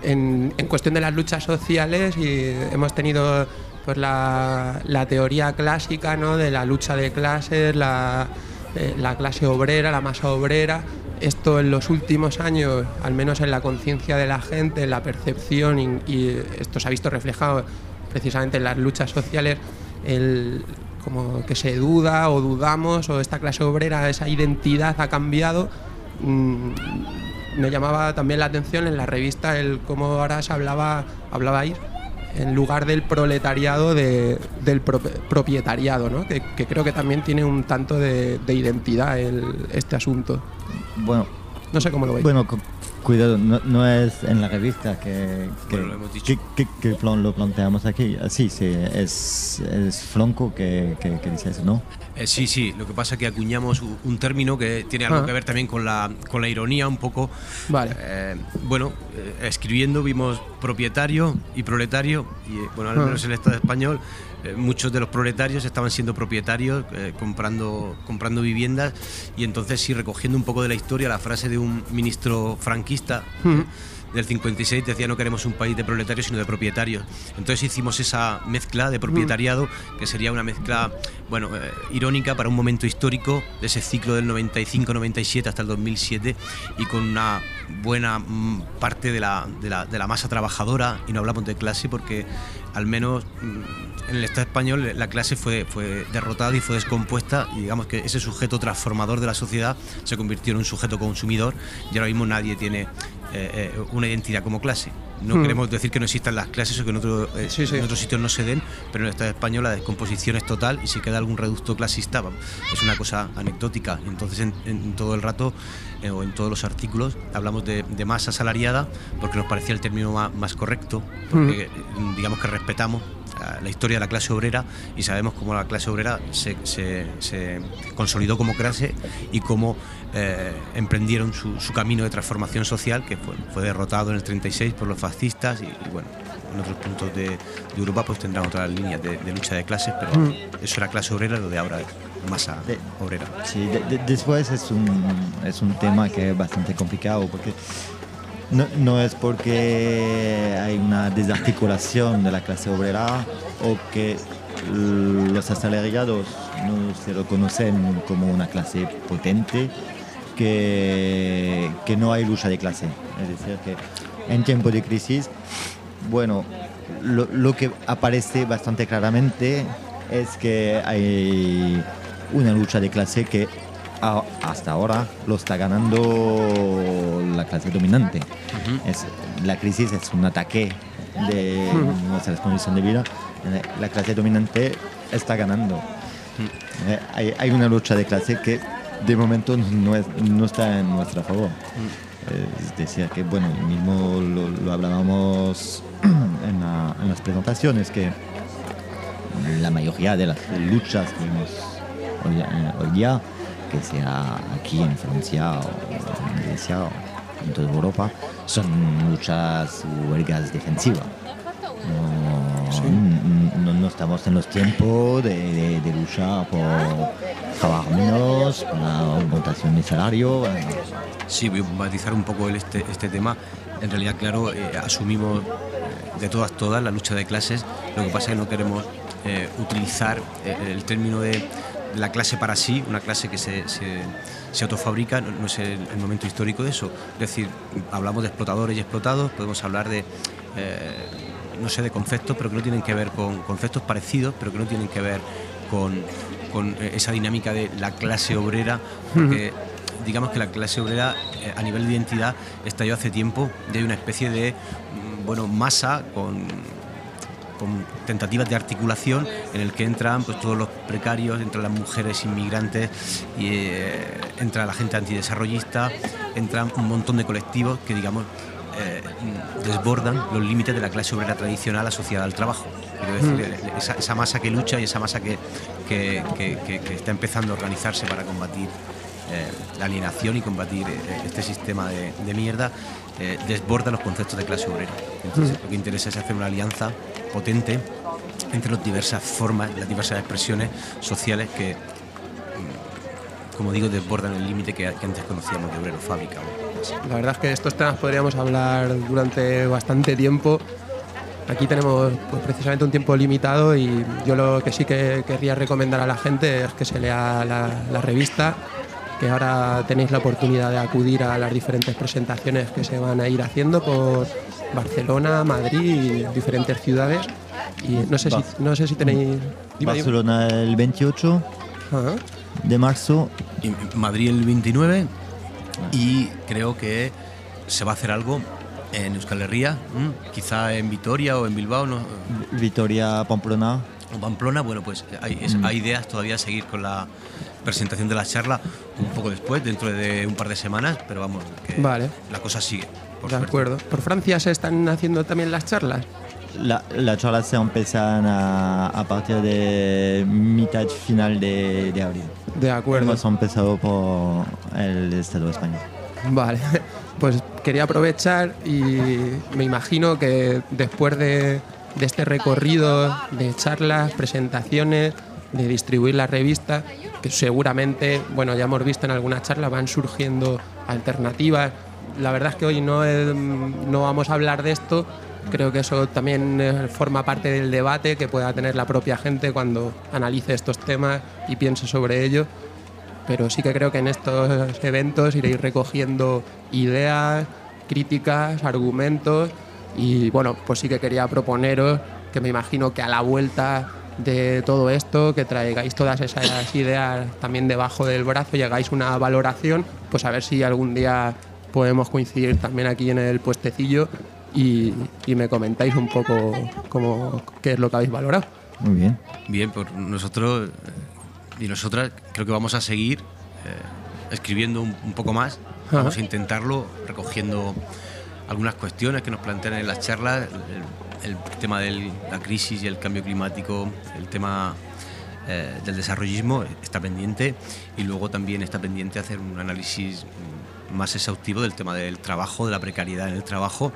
En, cuestión de las luchas sociales, y hemos tenido pues la, teoría clásica ¿no? de la lucha de clases, la, eh, la clase obrera, la masa obrera. Esto en los últimos años, al menos en la conciencia de la gente, en la percepción, y, y esto se ha visto reflejado precisamente en las luchas sociales, el, como que se duda o dudamos o esta clase obrera, esa identidad ha cambiado. Mm, me llamaba también la atención en la revista el cómo ahora se hablaba, hablabais en lugar del proletariado de- del pro- propietariado, ¿no? que, que creo que también tiene un tanto de, de identidad el- este asunto. Bueno, No sé cómo lo veis. Bueno, Cuidado, no, no es en la revista que, que, Bueno, lo hemos dicho. que- que- que plan- lo planteamos aquí. Ah, Sí, sí, es, es Flonco que, que- que dice eso, ¿no? Eh, sí, sí, lo que pasa es que acuñamos un término que tiene algo Ah. que ver también con la, con la ironía un poco. Vale. Eh, bueno, eh, escribiendo vimos propietario y proletario, y bueno, al Ah. menos en el Estado español, muchos de los proletarios estaban siendo propietarios, eh, comprando, comprando viviendas, y entonces sí, recogiendo un poco de la historia, la frase de un ministro franquista. Ujú. Del 56 decía no queremos un país de proletarios sino de propietarios. Entonces hicimos esa mezcla de propietariado que sería una mezcla, bueno, eh, irónica para un momento histórico de ese ciclo del 95-97 hasta el 2007 y con una buena mm, parte de la, de, la, de la masa trabajadora y no hablamos de clase porque al menos mm, en el Estado español la clase fue, fue derrotada y fue descompuesta y digamos que ese sujeto transformador de la sociedad se convirtió en un sujeto consumidor y ahora mismo nadie tiene eh, eh, una identidad como clase. No Hmm. queremos decir que no existan las clases o que en, otro, eh, Sí, sí. en otros sitios no se den, pero en el Estado español la descomposición es total y si queda algún reducto clasista es una cosa anecdótica. Entonces en, en todo el rato eh, o en todos los artículos hablamos de, de masa asalariada porque nos parecía el término más, más correcto, porque mm, digamos que respetamos la historia de la clase obrera y sabemos cómo la clase obrera se, se- se consolidó como clase y cómo eh, emprendieron su, su camino de transformación social que fue, fue derrotado en el 36 por los fascistas y, y bueno, en otros puntos de, de Europa pues tendrán otras líneas de, de lucha de clases, pero eso era clase obrera, lo de ahora es masa De- obrera. Sí, de- de- después es un, es un tema que es bastante complicado porque no, no es porque hay una desarticulación de la clase obrera o que los asalariados no se reconocen como una clase potente que, que no hay lucha de clase. Es decir, que en tiempo de crisis, bueno, lo, lo que aparece bastante claramente es que hay una lucha de clase que a- hasta ahora lo está ganando la clase dominante. es, la crisis es un ataque de nuestras condiciones de vida. La clase dominante está ganando. Eh, hay, hay una lucha de clase que de momento no, es- no está en nuestro favor. Eh, decir, que bueno, mismo lo, lo hablábamos en, la- en las presentaciones, que la mayoría de las luchas que vemos hoy, eh, hoy día, que sea aquí en Francia o en Grecia o en toda Europa, son luchas huelgas defensivas. No, no- estamos en los tiempos de, de- de lucha por trabajar menos, por la aumentación de salario. Sí, voy a matizar un poco este, este tema. En realidad, claro, eh, asumimos eh, de todas, todas la lucha de clases. Lo que pasa es que no queremos eh, utilizar el término de, la clase para sí, una clase que se, se, autofabrica, no, es el, momento histórico de eso. Es decir, hablamos de explotadores y explotados, podemos hablar de... no sé, de conceptos, pero que no tienen que ver con conceptos parecidos, pero que no tienen que ver con, con, eh, esa dinámica de la clase obrera, porque digamos que la clase obrera eh, a nivel de identidad estalló hace tiempo y hay una especie de mm, bueno masa con con tentativas de articulación en el que entran pues todos los precarios, entran las mujeres inmigrantes, y, eh, entra la gente antidesarrollista, entran un montón de colectivos que digamos eh, desbordan los límites de la clase obrera tradicional asociada al trabajo. Quiero decir, eh, esa, esa masa que lucha y esa masa que, que- que- que- que está empezando a organizarse para combatir eh, la alienación y combatir este sistema de, de mierda eh, desborda los conceptos de clase obrera. Entonces, lo que interesa es hacer una alianza potente entre las diversas formas, las diversas expresiones sociales que, mm, como digo, desbordan el límite que, que antes conocíamos de obrero fábrica. ¿no? La verdad es que de estos temas podríamos hablar durante bastante tiempo. Aquí tenemos pues, precisamente un tiempo limitado y yo lo que sí que querría recomendar a la gente es que se lea la, la revista, que ahora tenéis la oportunidad de acudir a las diferentes presentaciones que se van a ir haciendo por Barcelona, Madrid y diferentes ciudades. Y no sé si, no sé si tenéis... Dime, dime. Barcelona el 28 Ajá. de marzo. Y Madrid el 29 y creo que se va a hacer algo En Euskal Herria, quizá en Vitoria o en Bilbao, ¿no? Vitoria, Pamplona. o Pamplona, bueno, pues hay, es- Mm. hay ideas todavía seguir con la presentación de la charla un poco después, dentro de un par de semanas, pero vamos, que Vale. la cosa sigue. Por De suerte. acuerdo. ¿Por Francia se están haciendo también las charlas? La, la charla se empiezan a, a partir de mitad final de, de abril. De acuerdo. Hemos empezado por el Estado español. Vale, pues quería aprovechar y me imagino que después de, de este recorrido de charlas, presentaciones, de distribuir la revista, que seguramente, bueno, ya hemos visto en algunas charlas, van surgiendo alternativas. La verdad es que hoy no, eh, no vamos a hablar de esto. Creo que eso también eh, forma parte del debate que pueda tener la propia gente cuando analice estos temas y piense sobre ello. Pero sí que creo que en estos eventos iréis recogiendo ideas, críticas, argumentos. Y bueno, pues sí que quería proponeros que me imagino que a la vuelta de todo esto, que traigáis todas esas ideas también debajo del brazo y hagáis una valoración, pues a ver si algún día podemos coincidir también aquí en el puestecillo y, y me comentáis un poco cómo, qué es lo que habéis valorado. Muy bien. Bien, por nosotros eh, y nosotras creo que vamos a seguir eh, escribiendo un, un poco más. Vamos Ajá. a intentarlo, recogiendo algunas cuestiones que nos plantean en las charlas, el, el tema de la crisis y el cambio climático, el tema eh, del desarrollismo está pendiente y luego también está pendiente hacer un análisis mm, más exhaustivo del tema del trabajo, de la precariedad en el trabajo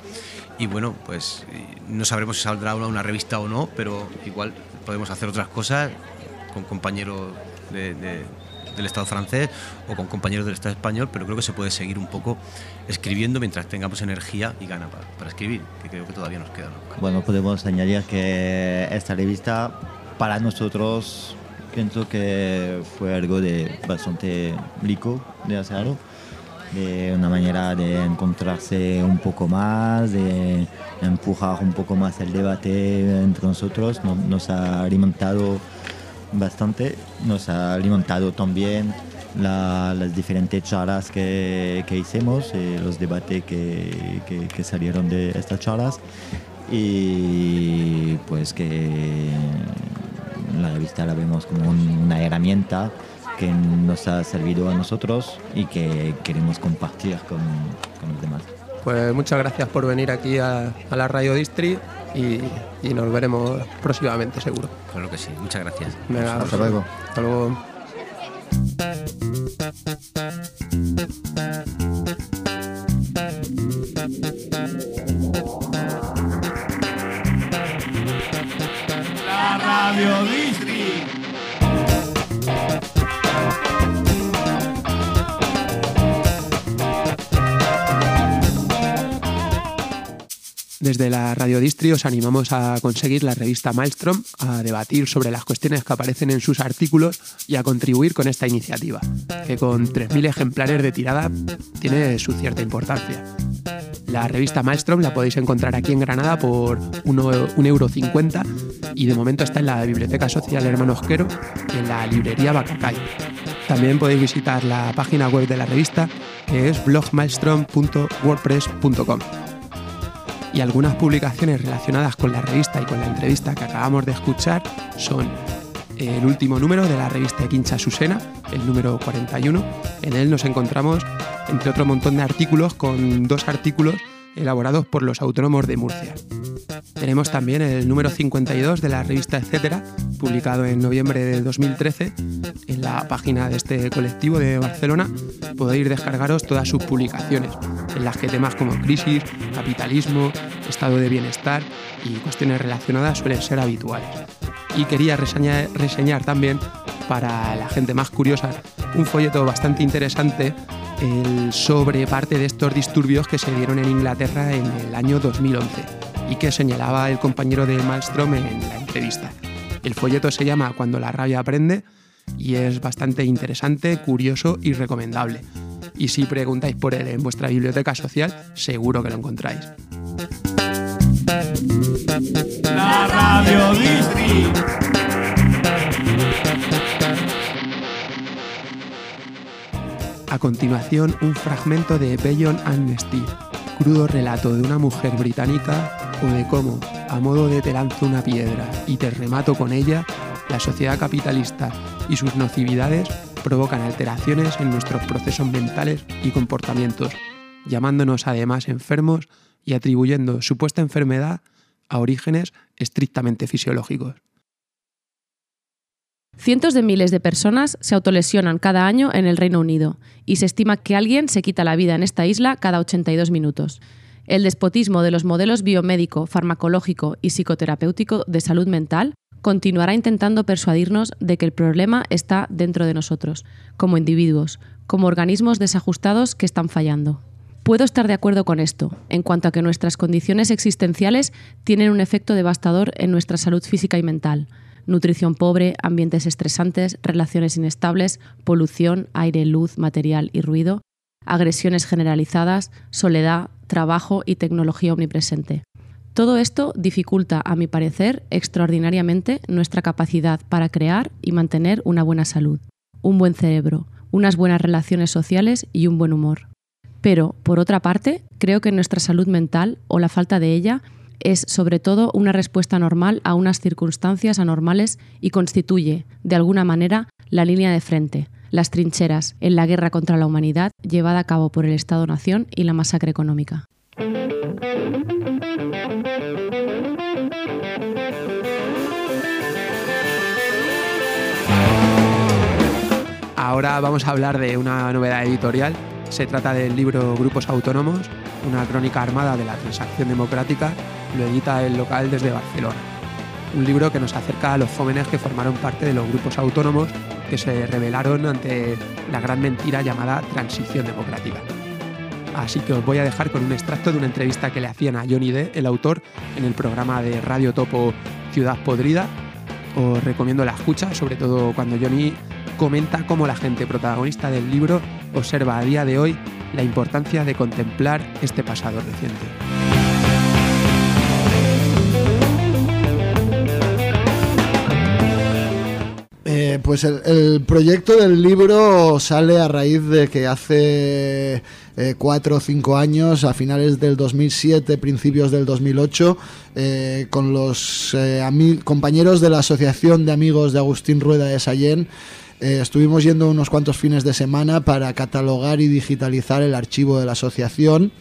y bueno, pues eh, no sabremos si saldrá una, una revista o no, pero igual podemos hacer otras cosas con compañeros de- de- del Estado francés o con compañeros del Estado español, pero creo que se puede seguir un poco escribiendo mientras tengamos energía y gana para, para escribir, que creo que todavía nos queda. ¿no? Bueno, podemos añadir que esta revista para nosotros pienso que fue algo de bastante rico de hacerlo, de una manera de encontrarse un poco más, de empujar un poco más el debate entre nosotros, No- nos ha alimentado bastante, nos ha alimentado también la- las diferentes charlas que, que hicimos, eh, los debates que, que- salieron de estas charlas. Y pues que la revista la vemos como un- una herramienta que nos ha servido a nosotros y que queremos compartir con, con los demás. Pues muchas gracias por venir aquí a, a la Radio Distri y, y nos veremos próximamente, seguro. Claro que sí, muchas gracias. Venga, Hasta luego. Hasta luego. La Radio Desde la Radio Distri os animamos a conseguir la revista Maelstrom, a debatir sobre las cuestiones que aparecen en sus artículos y a contribuir con esta iniciativa, que con 3.000 ejemplares de tirada tiene su cierta importancia. La revista Maelstrom la podéis encontrar aquí en Granada por 1,50 euro y de momento está en la Biblioteca Social Hermano Osquero y en la librería Bacacay. También podéis visitar la página web de la revista que es blogmaelstrom.wordpress.com y algunas publicaciones relacionadas con la revista y con la entrevista que acabamos de escuchar son el último número de la revista Quincha Susena, el número 41. En él nos encontramos, entre otro montón de artículos, con dos artículos elaborados por los autónomos de Murcia. Tenemos también el número 52 de la revista Etcétera, publicado en noviembre de 2013. En la página de este colectivo de Barcelona podéis descargaros todas sus publicaciones, en las que temas como crisis, capitalismo, estado de bienestar y cuestiones relacionadas suelen ser habituales. Y quería reseñar, también, para la gente más curiosa, un folleto bastante interesante sobre parte de estos disturbios que se dieron en Inglaterra en el año 2011 y que señalaba el compañero de Malmström en la entrevista. El folleto se llama Cuando la rabia aprende y es bastante interesante, curioso y recomendable. Y si preguntáis por él en vuestra biblioteca social, seguro que lo encontráis. La Radio Distri. A continuación, un fragmento de Beyond Amnesty, crudo relato de una mujer británica o de cómo, a modo de te lanzo una piedra y te remato con ella, la sociedad capitalista y sus nocividades provocan alteraciones en nuestros procesos mentales y comportamientos, llamándonos además enfermos y atribuyendo supuesta enfermedad a orígenes estrictamente fisiológicos. Cientos de miles de personas se autolesionan cada año en el Reino Unido y se estima que alguien se quita la vida en esta isla cada 82 minutos. El despotismo de los modelos biomédico, farmacológico y psicoterapéutico de salud mental continuará intentando persuadirnos de que el problema está dentro de nosotros, como individuos, como organismos desajustados que están fallando. Puedo estar de acuerdo con esto, en cuanto a que nuestras condiciones existenciales tienen un efecto devastador en nuestra salud física y mental, nutrición pobre, ambientes estresantes, relaciones inestables, polución, aire, luz, material y ruido, agresiones generalizadas, soledad, trabajo y tecnología omnipresente. Todo esto dificulta, a mi parecer, extraordinariamente nuestra capacidad para crear y mantener una buena salud, un buen cerebro, unas buenas relaciones sociales y un buen humor. Pero, por otra parte, creo que nuestra salud mental, o la falta de ella, es sobre todo una respuesta normal a unas circunstancias anormales y constituye, de alguna manera, la línea de frente, las trincheras en la guerra contra la humanidad llevada a cabo por el Estado-Nación y la masacre económica. Ahora vamos a hablar de una novedad editorial. Se trata del libro Grupos Autónomos, una crónica armada de la transacción democrática. Lo edita el local desde Barcelona. Un libro que nos acerca a los jóvenes que formaron parte de los grupos autónomos que se rebelaron ante la gran mentira llamada transición democrática. Así que os voy a dejar con un extracto de una entrevista que le hacían a Johnny D, el autor, en el programa de Radio Topo Ciudad Podrida. Os recomiendo la escucha, sobre todo cuando Johnny comenta cómo la gente protagonista del libro observa a día de hoy la importancia de contemplar este pasado reciente. Eh, pues el, proyecto del libro sale a raíz de que hace eh, cuatro o cinco años, a finales del 2007, principios del 2008, eh, con los compañeros de la Asociación de Amigos de Agustín Rueda de Sallén, estuvimos yendo unos cuantos fines de semana para catalogar y digitalizar el archivo de la asociación,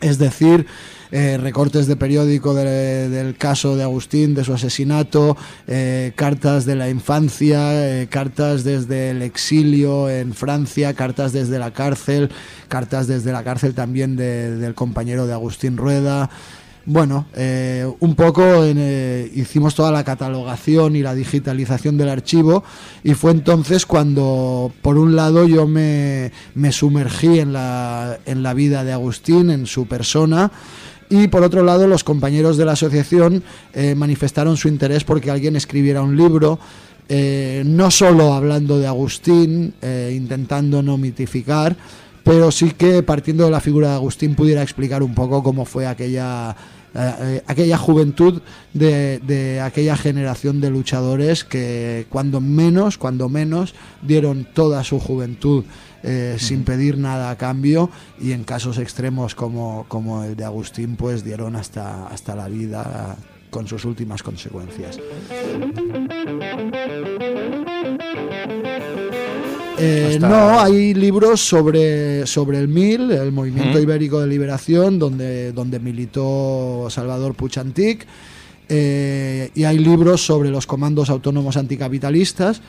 es decir, eh, recortes de periódico de- del caso de Agustín, de su asesinato, eh, cartas de la infancia, eh, cartas desde el exilio en Francia, cartas desde la cárcel, cartas desde la cárcel también de- del compañero de Agustín Rueda. Bueno, un poco en, hicimos toda la catalogación y la digitalización del archivo y fue entonces cuando, por un lado, yo me, me sumergí en la, en la vida de Agustín, en su persona, y por otro lado, los compañeros de la asociación eh, manifestaron su interés porque alguien escribiera un libro, eh, no solo hablando de Agustín, eh, intentando no mitificar, pero sí que partiendo de la figura de Agustín pudiera explicar un poco cómo fue aquella, aquella juventud de, de aquella generación de luchadores que cuando menos, cuando menos dieron toda su juventud eh, sin pedir nada a cambio y en casos extremos como, como el de Agustín pues dieron hasta, hasta la vida con sus últimas consecuencias. Eh, No, hay libros sobre, sobre el MIL, el Movimiento. Ibérico de Liberación, donde, donde militó Salvador Puchantic, eh, y hay libros sobre los comandos autónomos anticapitalistas.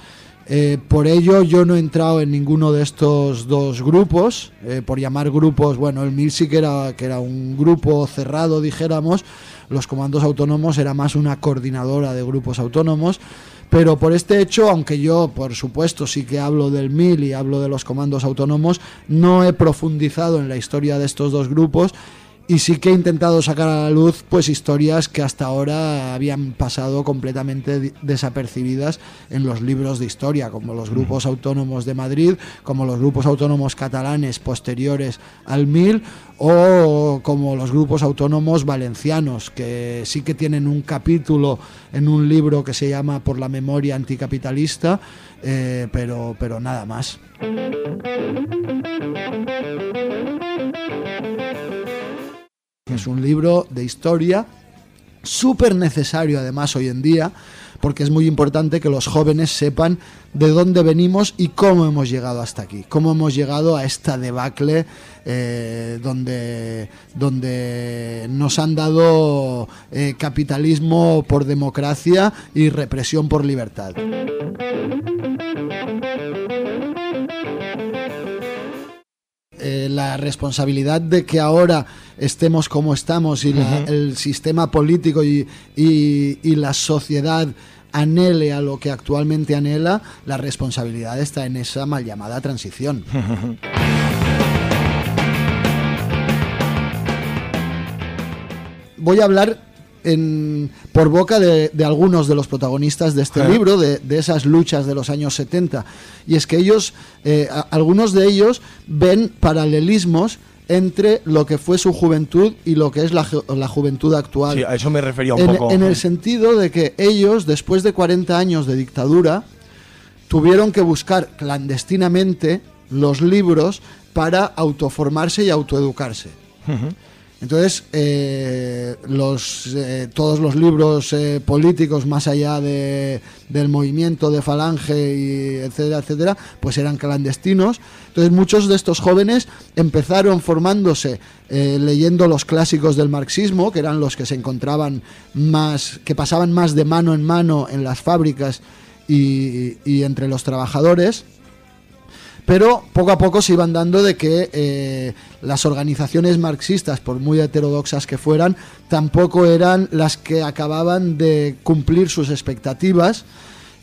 Eh, por ello yo no he entrado en ninguno de estos dos grupos, eh, por llamar grupos, bueno, el MIL sí que era, que era un grupo cerrado, dijéramos, los comandos autónomos era más una coordinadora de grupos autónomos, pero por este hecho, aunque yo, por supuesto, sí que hablo del MIL y hablo de los comandos autónomos, no he profundizado en la historia de estos dos grupos y sí que he intentado sacar a la luz pues historias que hasta ahora habían pasado completamente desapercibidas en los libros de historia, como los grupos autónomos de Madrid, como los grupos autónomos catalanes posteriores al MIL o como los grupos autónomos valencianos, que sí que tienen un capítulo en un libro que se llama Por la memoria anticapitalista, eh, pero, pero nada más. Que es un libro de historia súper necesario además hoy en día, porque es muy importante que los jóvenes sepan de dónde venimos y cómo hemos llegado hasta aquí, cómo hemos llegado a esta debacle eh, donde, donde nos han dado eh, capitalismo por democracia y represión por libertad. Eh, la responsabilidad de que ahora estemos como estamos y la- el sistema político y, y- y la sociedad anhele a lo que actualmente anhela, la responsabilidad está en esa mal llamada transición. Voy a hablar en- por boca de, de algunos de los protagonistas de este libro, de, de esas luchas de los años 70. Y es que ellos, eh, a- algunos de ellos ven paralelismos entre lo que fue su juventud y lo que es la, ju- la juventud actual. Sí, a eso me refería un en, poco. en el sentido de que ellos, después de 40 años de dictadura, tuvieron que buscar clandestinamente los libros para autoformarse y autoeducarse. Entonces, eh, los, eh, todos los libros eh, políticos, más allá de- del movimiento de Falange, y etcétera, etcétera, pues eran clandestinos. Entonces, muchos de estos jóvenes empezaron formándose leyendo los clásicos del marxismo, que eran los que se encontraban más, que pasaban más de mano en mano en las fábricas y- y entre los trabajadores pero poco a poco se iban dando de que eh, las organizaciones marxistas, por muy heterodoxas que fueran, tampoco eran las que acababan de cumplir sus expectativas.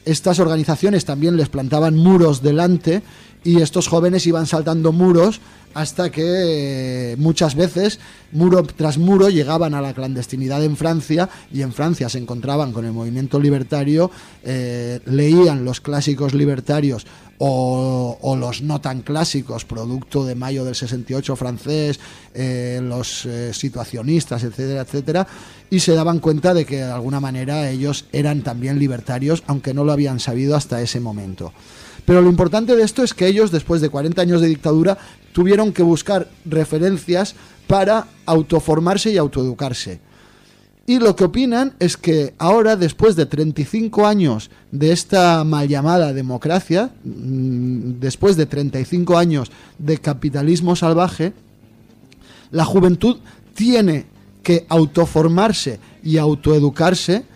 Estas organizaciones también les plantaban muros delante y estos jóvenes iban saltando muros hasta que eh, muchas veces, muro tras muro, llegaban a la clandestinidad en Francia y en Francia se encontraban con el movimiento libertario, eh, leían los clásicos libertarios o, o los no tan clásicos, producto de mayo del 68 francés, eh, los situacionistas, etcétera, etcétera, y se daban cuenta de que de alguna manera ellos eran también libertarios, aunque no lo habían sabido hasta ese momento. Pero lo importante de esto es que ellos, después de 40 años de dictadura, tuvieron que buscar referencias para autoformarse y autoeducarse. Y lo que opinan es que ahora, después de 35 años de esta mal llamada democracia, mm, después de 35 años de capitalismo salvaje, la juventud tiene que autoformarse y autoeducarse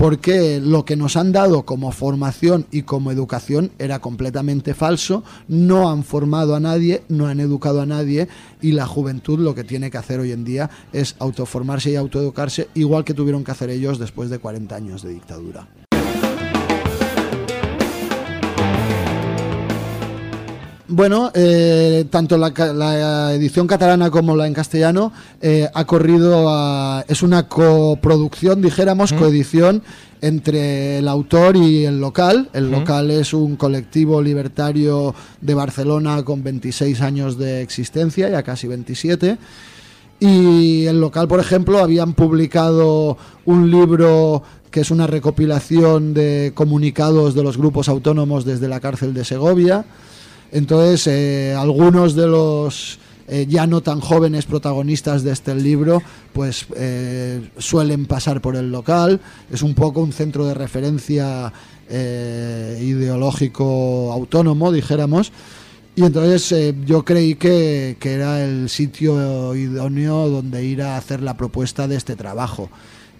porque lo que nos han dado como formación y como educación era completamente falso, no han formado a nadie, no han educado a nadie y la juventud lo que tiene que hacer hoy en día es autoformarse y autoeducarse igual que tuvieron que hacer ellos después de 40 años de dictadura. Bueno, eh, tanto la, la edición catalana como la en castellano eh, ha corrido a, es una coproducción, dijéramos, coedición entre el autor y el local. El local es un colectivo libertario de Barcelona con 26 años de existencia, ya casi 27. Y el local, por ejemplo, habían publicado un libro que es una recopilación de comunicados de los grupos autónomos desde la cárcel de Segovia. Entonces, eh, algunos de los eh, ya no tan jóvenes protagonistas de este libro, pues eh, suelen pasar por el local. Es un poco un centro de referencia ideológico autónomo, dijéramos. Y entonces yo creí que, que era el sitio idóneo donde ir a hacer la propuesta de este trabajo.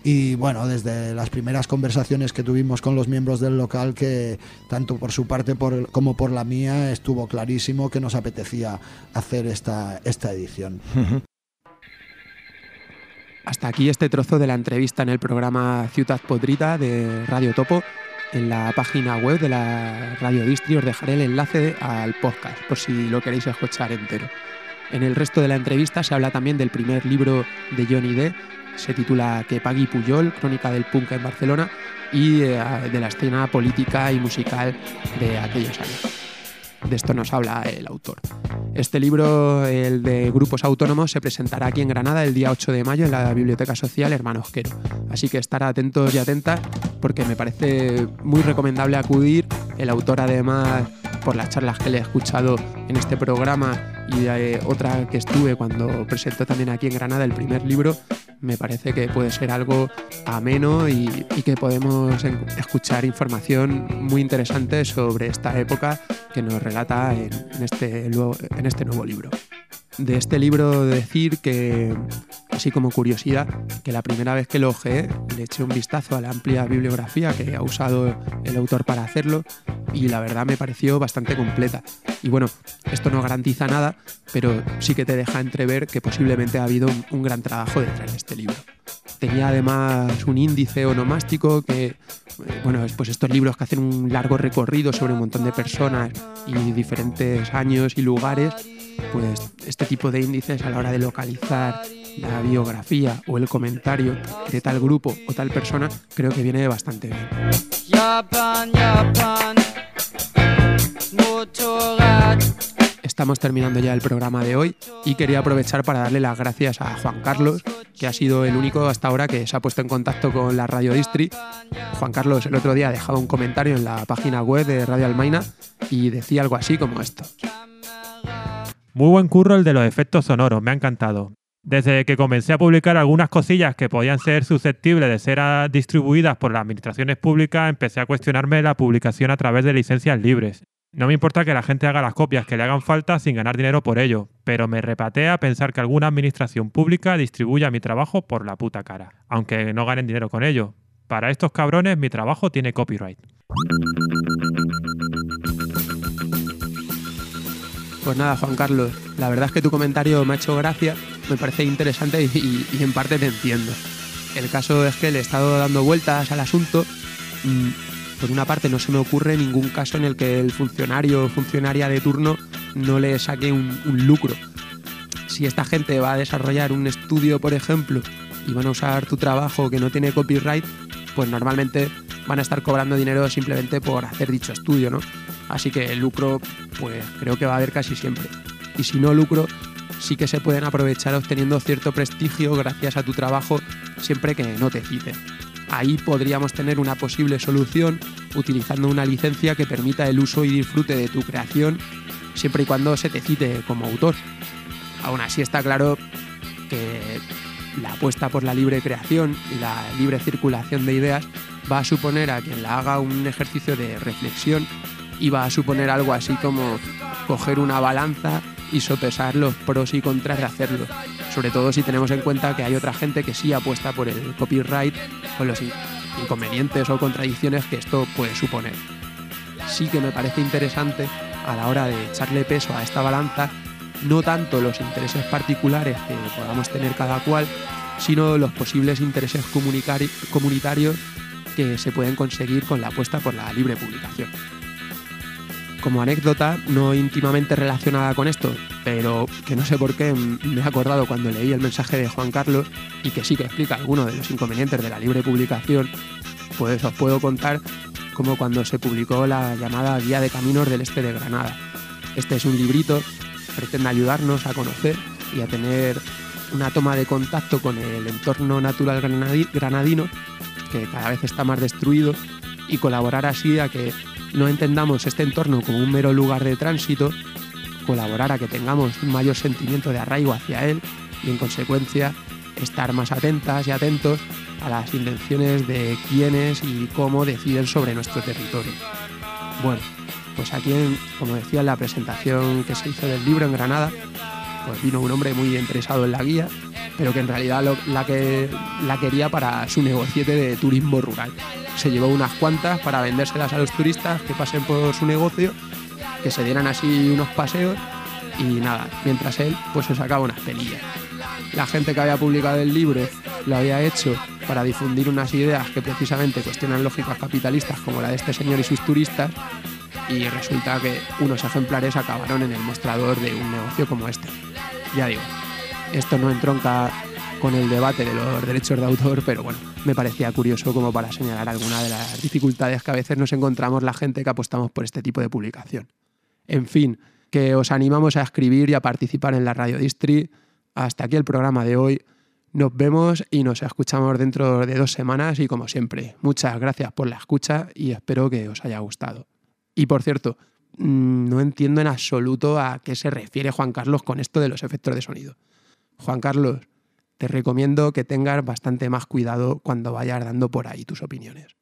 Y bueno, desde las primeras conversaciones que tuvimos con los miembros del local, que tanto por su parte como por la mía estuvo clarísimo que nos apetecía hacer esta, esta edición. Hasta aquí este trozo de la entrevista en el programa Ciutat Podrita de Radio Topo. En la página web de la Radio Distri os dejaré el enlace al podcast por si lo queréis escuchar entero. En el resto de la entrevista se habla también del primer libro de Johnny D. Se titula Que Pagui Puyol, Crónica del Punk en Barcelona y eh, de la escena política y musical de aquellos años. De esto nos habla el autor. Este libro, el de grupos autónomos, se presentará aquí en Granada el día 8 de mayo en la Biblioteca Social Hermano Osquero. Así que estar atentos y atentas porque me parece muy recomendable acudir. El autor además por las charlas que le he escuchado en este programa y de otra que estuve cuando presentó también aquí en Granada el primer libro, me parece que puede ser algo ameno y, que podemos escuchar información muy interesante sobre esta época que nos relata en, este, este nuevo libro. De este libro decir que, así como curiosidad, que la primera vez que lo ojeé le eché un vistazo a la amplia bibliografía que ha usado el autor para hacerlo y la verdad me pareció bastante completa. Y bueno, esto no garantiza nada, pero sí que te deja entrever que posiblemente ha habido un, un gran trabajo detrás de este libro. Tenía además un índice onomástico que, bueno, es pues estos libros que hacen un largo recorrido sobre un montón de personas y diferentes años y lugares, pues este tipo de índices a la hora de localizar la biografía o el comentario de tal grupo o tal persona, creo que viene bastante bien. Estamos terminando ya el programa de hoy y quería aprovechar para darle las gracias a Juan Carlos, que ha sido el único hasta ahora que se ha puesto en contacto con la Radio Distri. Juan Carlos el otro día dejaba un comentario en la página web de Radio Almaina y decía algo así como esto. Muy buen curro el de los efectos sonoros, me ha encantado. Desde que comencé a publicar algunas cosillas que podían ser susceptibles de ser ah, distribuidas por las administraciones públicas, empecé a cuestionarme la publicación a través de licencias libres. No me importa que la gente haga las copias que le hagan falta sin ganar dinero por ello, pero me repatea pensar que alguna administración pública distribuya mi trabajo por la puta cara, aunque no ganen dinero con ello. Para estos cabrones mi trabajo tiene copyright. Pues nada, Juan Carlos, la verdad es que tu comentario me ha hecho gracia, me parece interesante y, en parte te entiendo. El caso es que le he estado dando vueltas al asunto. Mm, Por una parte, no se me ocurre ningún caso en el que el funcionario o funcionaria de turno no le saque un, un lucro. Si esta gente va a desarrollar un estudio, por ejemplo, y van a usar tu trabajo que no tiene copyright, pues normalmente van a estar cobrando dinero simplemente por hacer dicho estudio, ¿no? Así que el lucro, pues creo que va a haber casi siempre. Y si no lucro, sí que se pueden aprovechar obteniendo cierto prestigio gracias a tu trabajo siempre que no te citen. Ahí podríamos tener una posible solución utilizando una licencia que permita el uso y disfrute de tu creación siempre y cuando se te cite como autor. Aún así está claro que la apuesta por la libre creación y la libre circulación de ideas va a suponer a quien la haga un ejercicio de reflexión va a suponer algo así como coger una balanza y sopesar los pros y contras de hacerlo. Sobre todo si tenemos en cuenta que hay otra gente que sí apuesta por el copyright con los in- inconvenientes o contradicciones que esto puede suponer. Sí que me parece interesante a la hora de echarle peso a esta balanza no tanto los intereses particulares que podamos tener cada cual, sino los posibles intereses comunitarios que se pueden conseguir con la apuesta por la libre publicación. Como anécdota, no íntimamente relacionada con esto, pero que no sé por qué me he acordado cuando leí el mensaje de Juan Carlos y que sí que explica algunos de los inconvenientes de la libre publicación, pues os puedo contar como cuando se publicó la llamada Guía de Caminos del Este de Granada. Este es un librito que pretende ayudarnos a conocer y a tener una toma de contacto con el entorno natural granadi- granadino, que cada vez está más destruido, y colaborar así a que no entendamos este entorno como un mero lugar de tránsito, colaborar a que tengamos un mayor sentimiento de arraigo hacia él y en consecuencia estar más atentas y atentos a las intenciones de quienes y cómo deciden sobre nuestro territorio. Bueno, pues aquí, como decía en la presentación que se hizo del libro en Granada, pues vino un hombre muy interesado en la guía, pero que en realidad la, que, la quería para su negociete de turismo rural. Se llevó unas cuantas para vendérselas a los turistas que pasen por su negocio, que se dieran así unos paseos y nada, mientras él pues se sacaba unas penillas. La gente que había publicado el libro lo había hecho para difundir unas ideas que precisamente cuestionan lógicas capitalistas como la de este señor y sus turistas y resulta que unos ejemplares acabaron en el mostrador de un negocio como este. Ya digo, esto no entronca con el debate de los derechos de autor, pero bueno, me parecía curioso como para señalar alguna de las dificultades que a veces nos encontramos la gente que apostamos por este tipo de publicación. En fin, que os animamos a escribir y a participar en la Radio Distri. Hasta aquí el programa de hoy. Nos vemos y nos escuchamos dentro de dos semanas y como siempre, muchas gracias por la escucha y espero que os haya gustado. Y por cierto, mm, no entiendo en absoluto a qué se refiere Juan Carlos con esto de los efectos de sonido. Juan Carlos, te recomiendo que tengas bastante más cuidado cuando vayas dando por ahí tus opiniones.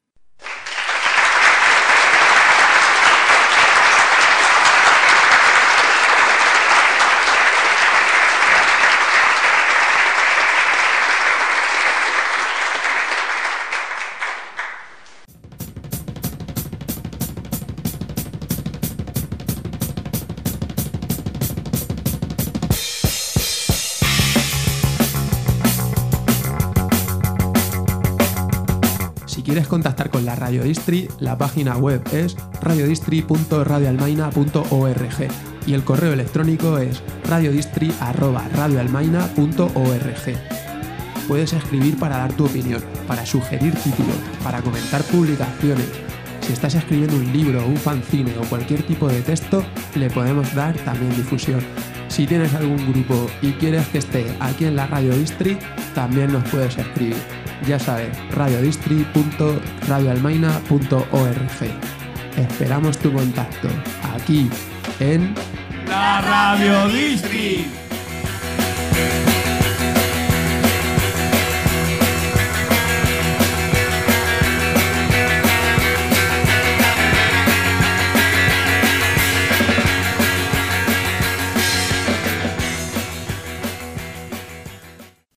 Quieres contactar con la Radio Distri, la página web es radiodistri.radioalmaina.org y el correo electrónico es radiodistri.radioalmaina.org. Puedes escribir para dar tu opinión, para sugerir títulos, para comentar publicaciones. Si estás escribiendo un libro, un fanzine o cualquier tipo de texto, le podemos dar también difusión. Si tienes algún grupo y quieres que esté aquí en la Radio Distri, también nos puedes escribir. Ya sabes, radiodistri.radioalmaina.org. Esperamos tu contacto aquí en La Radio Distri.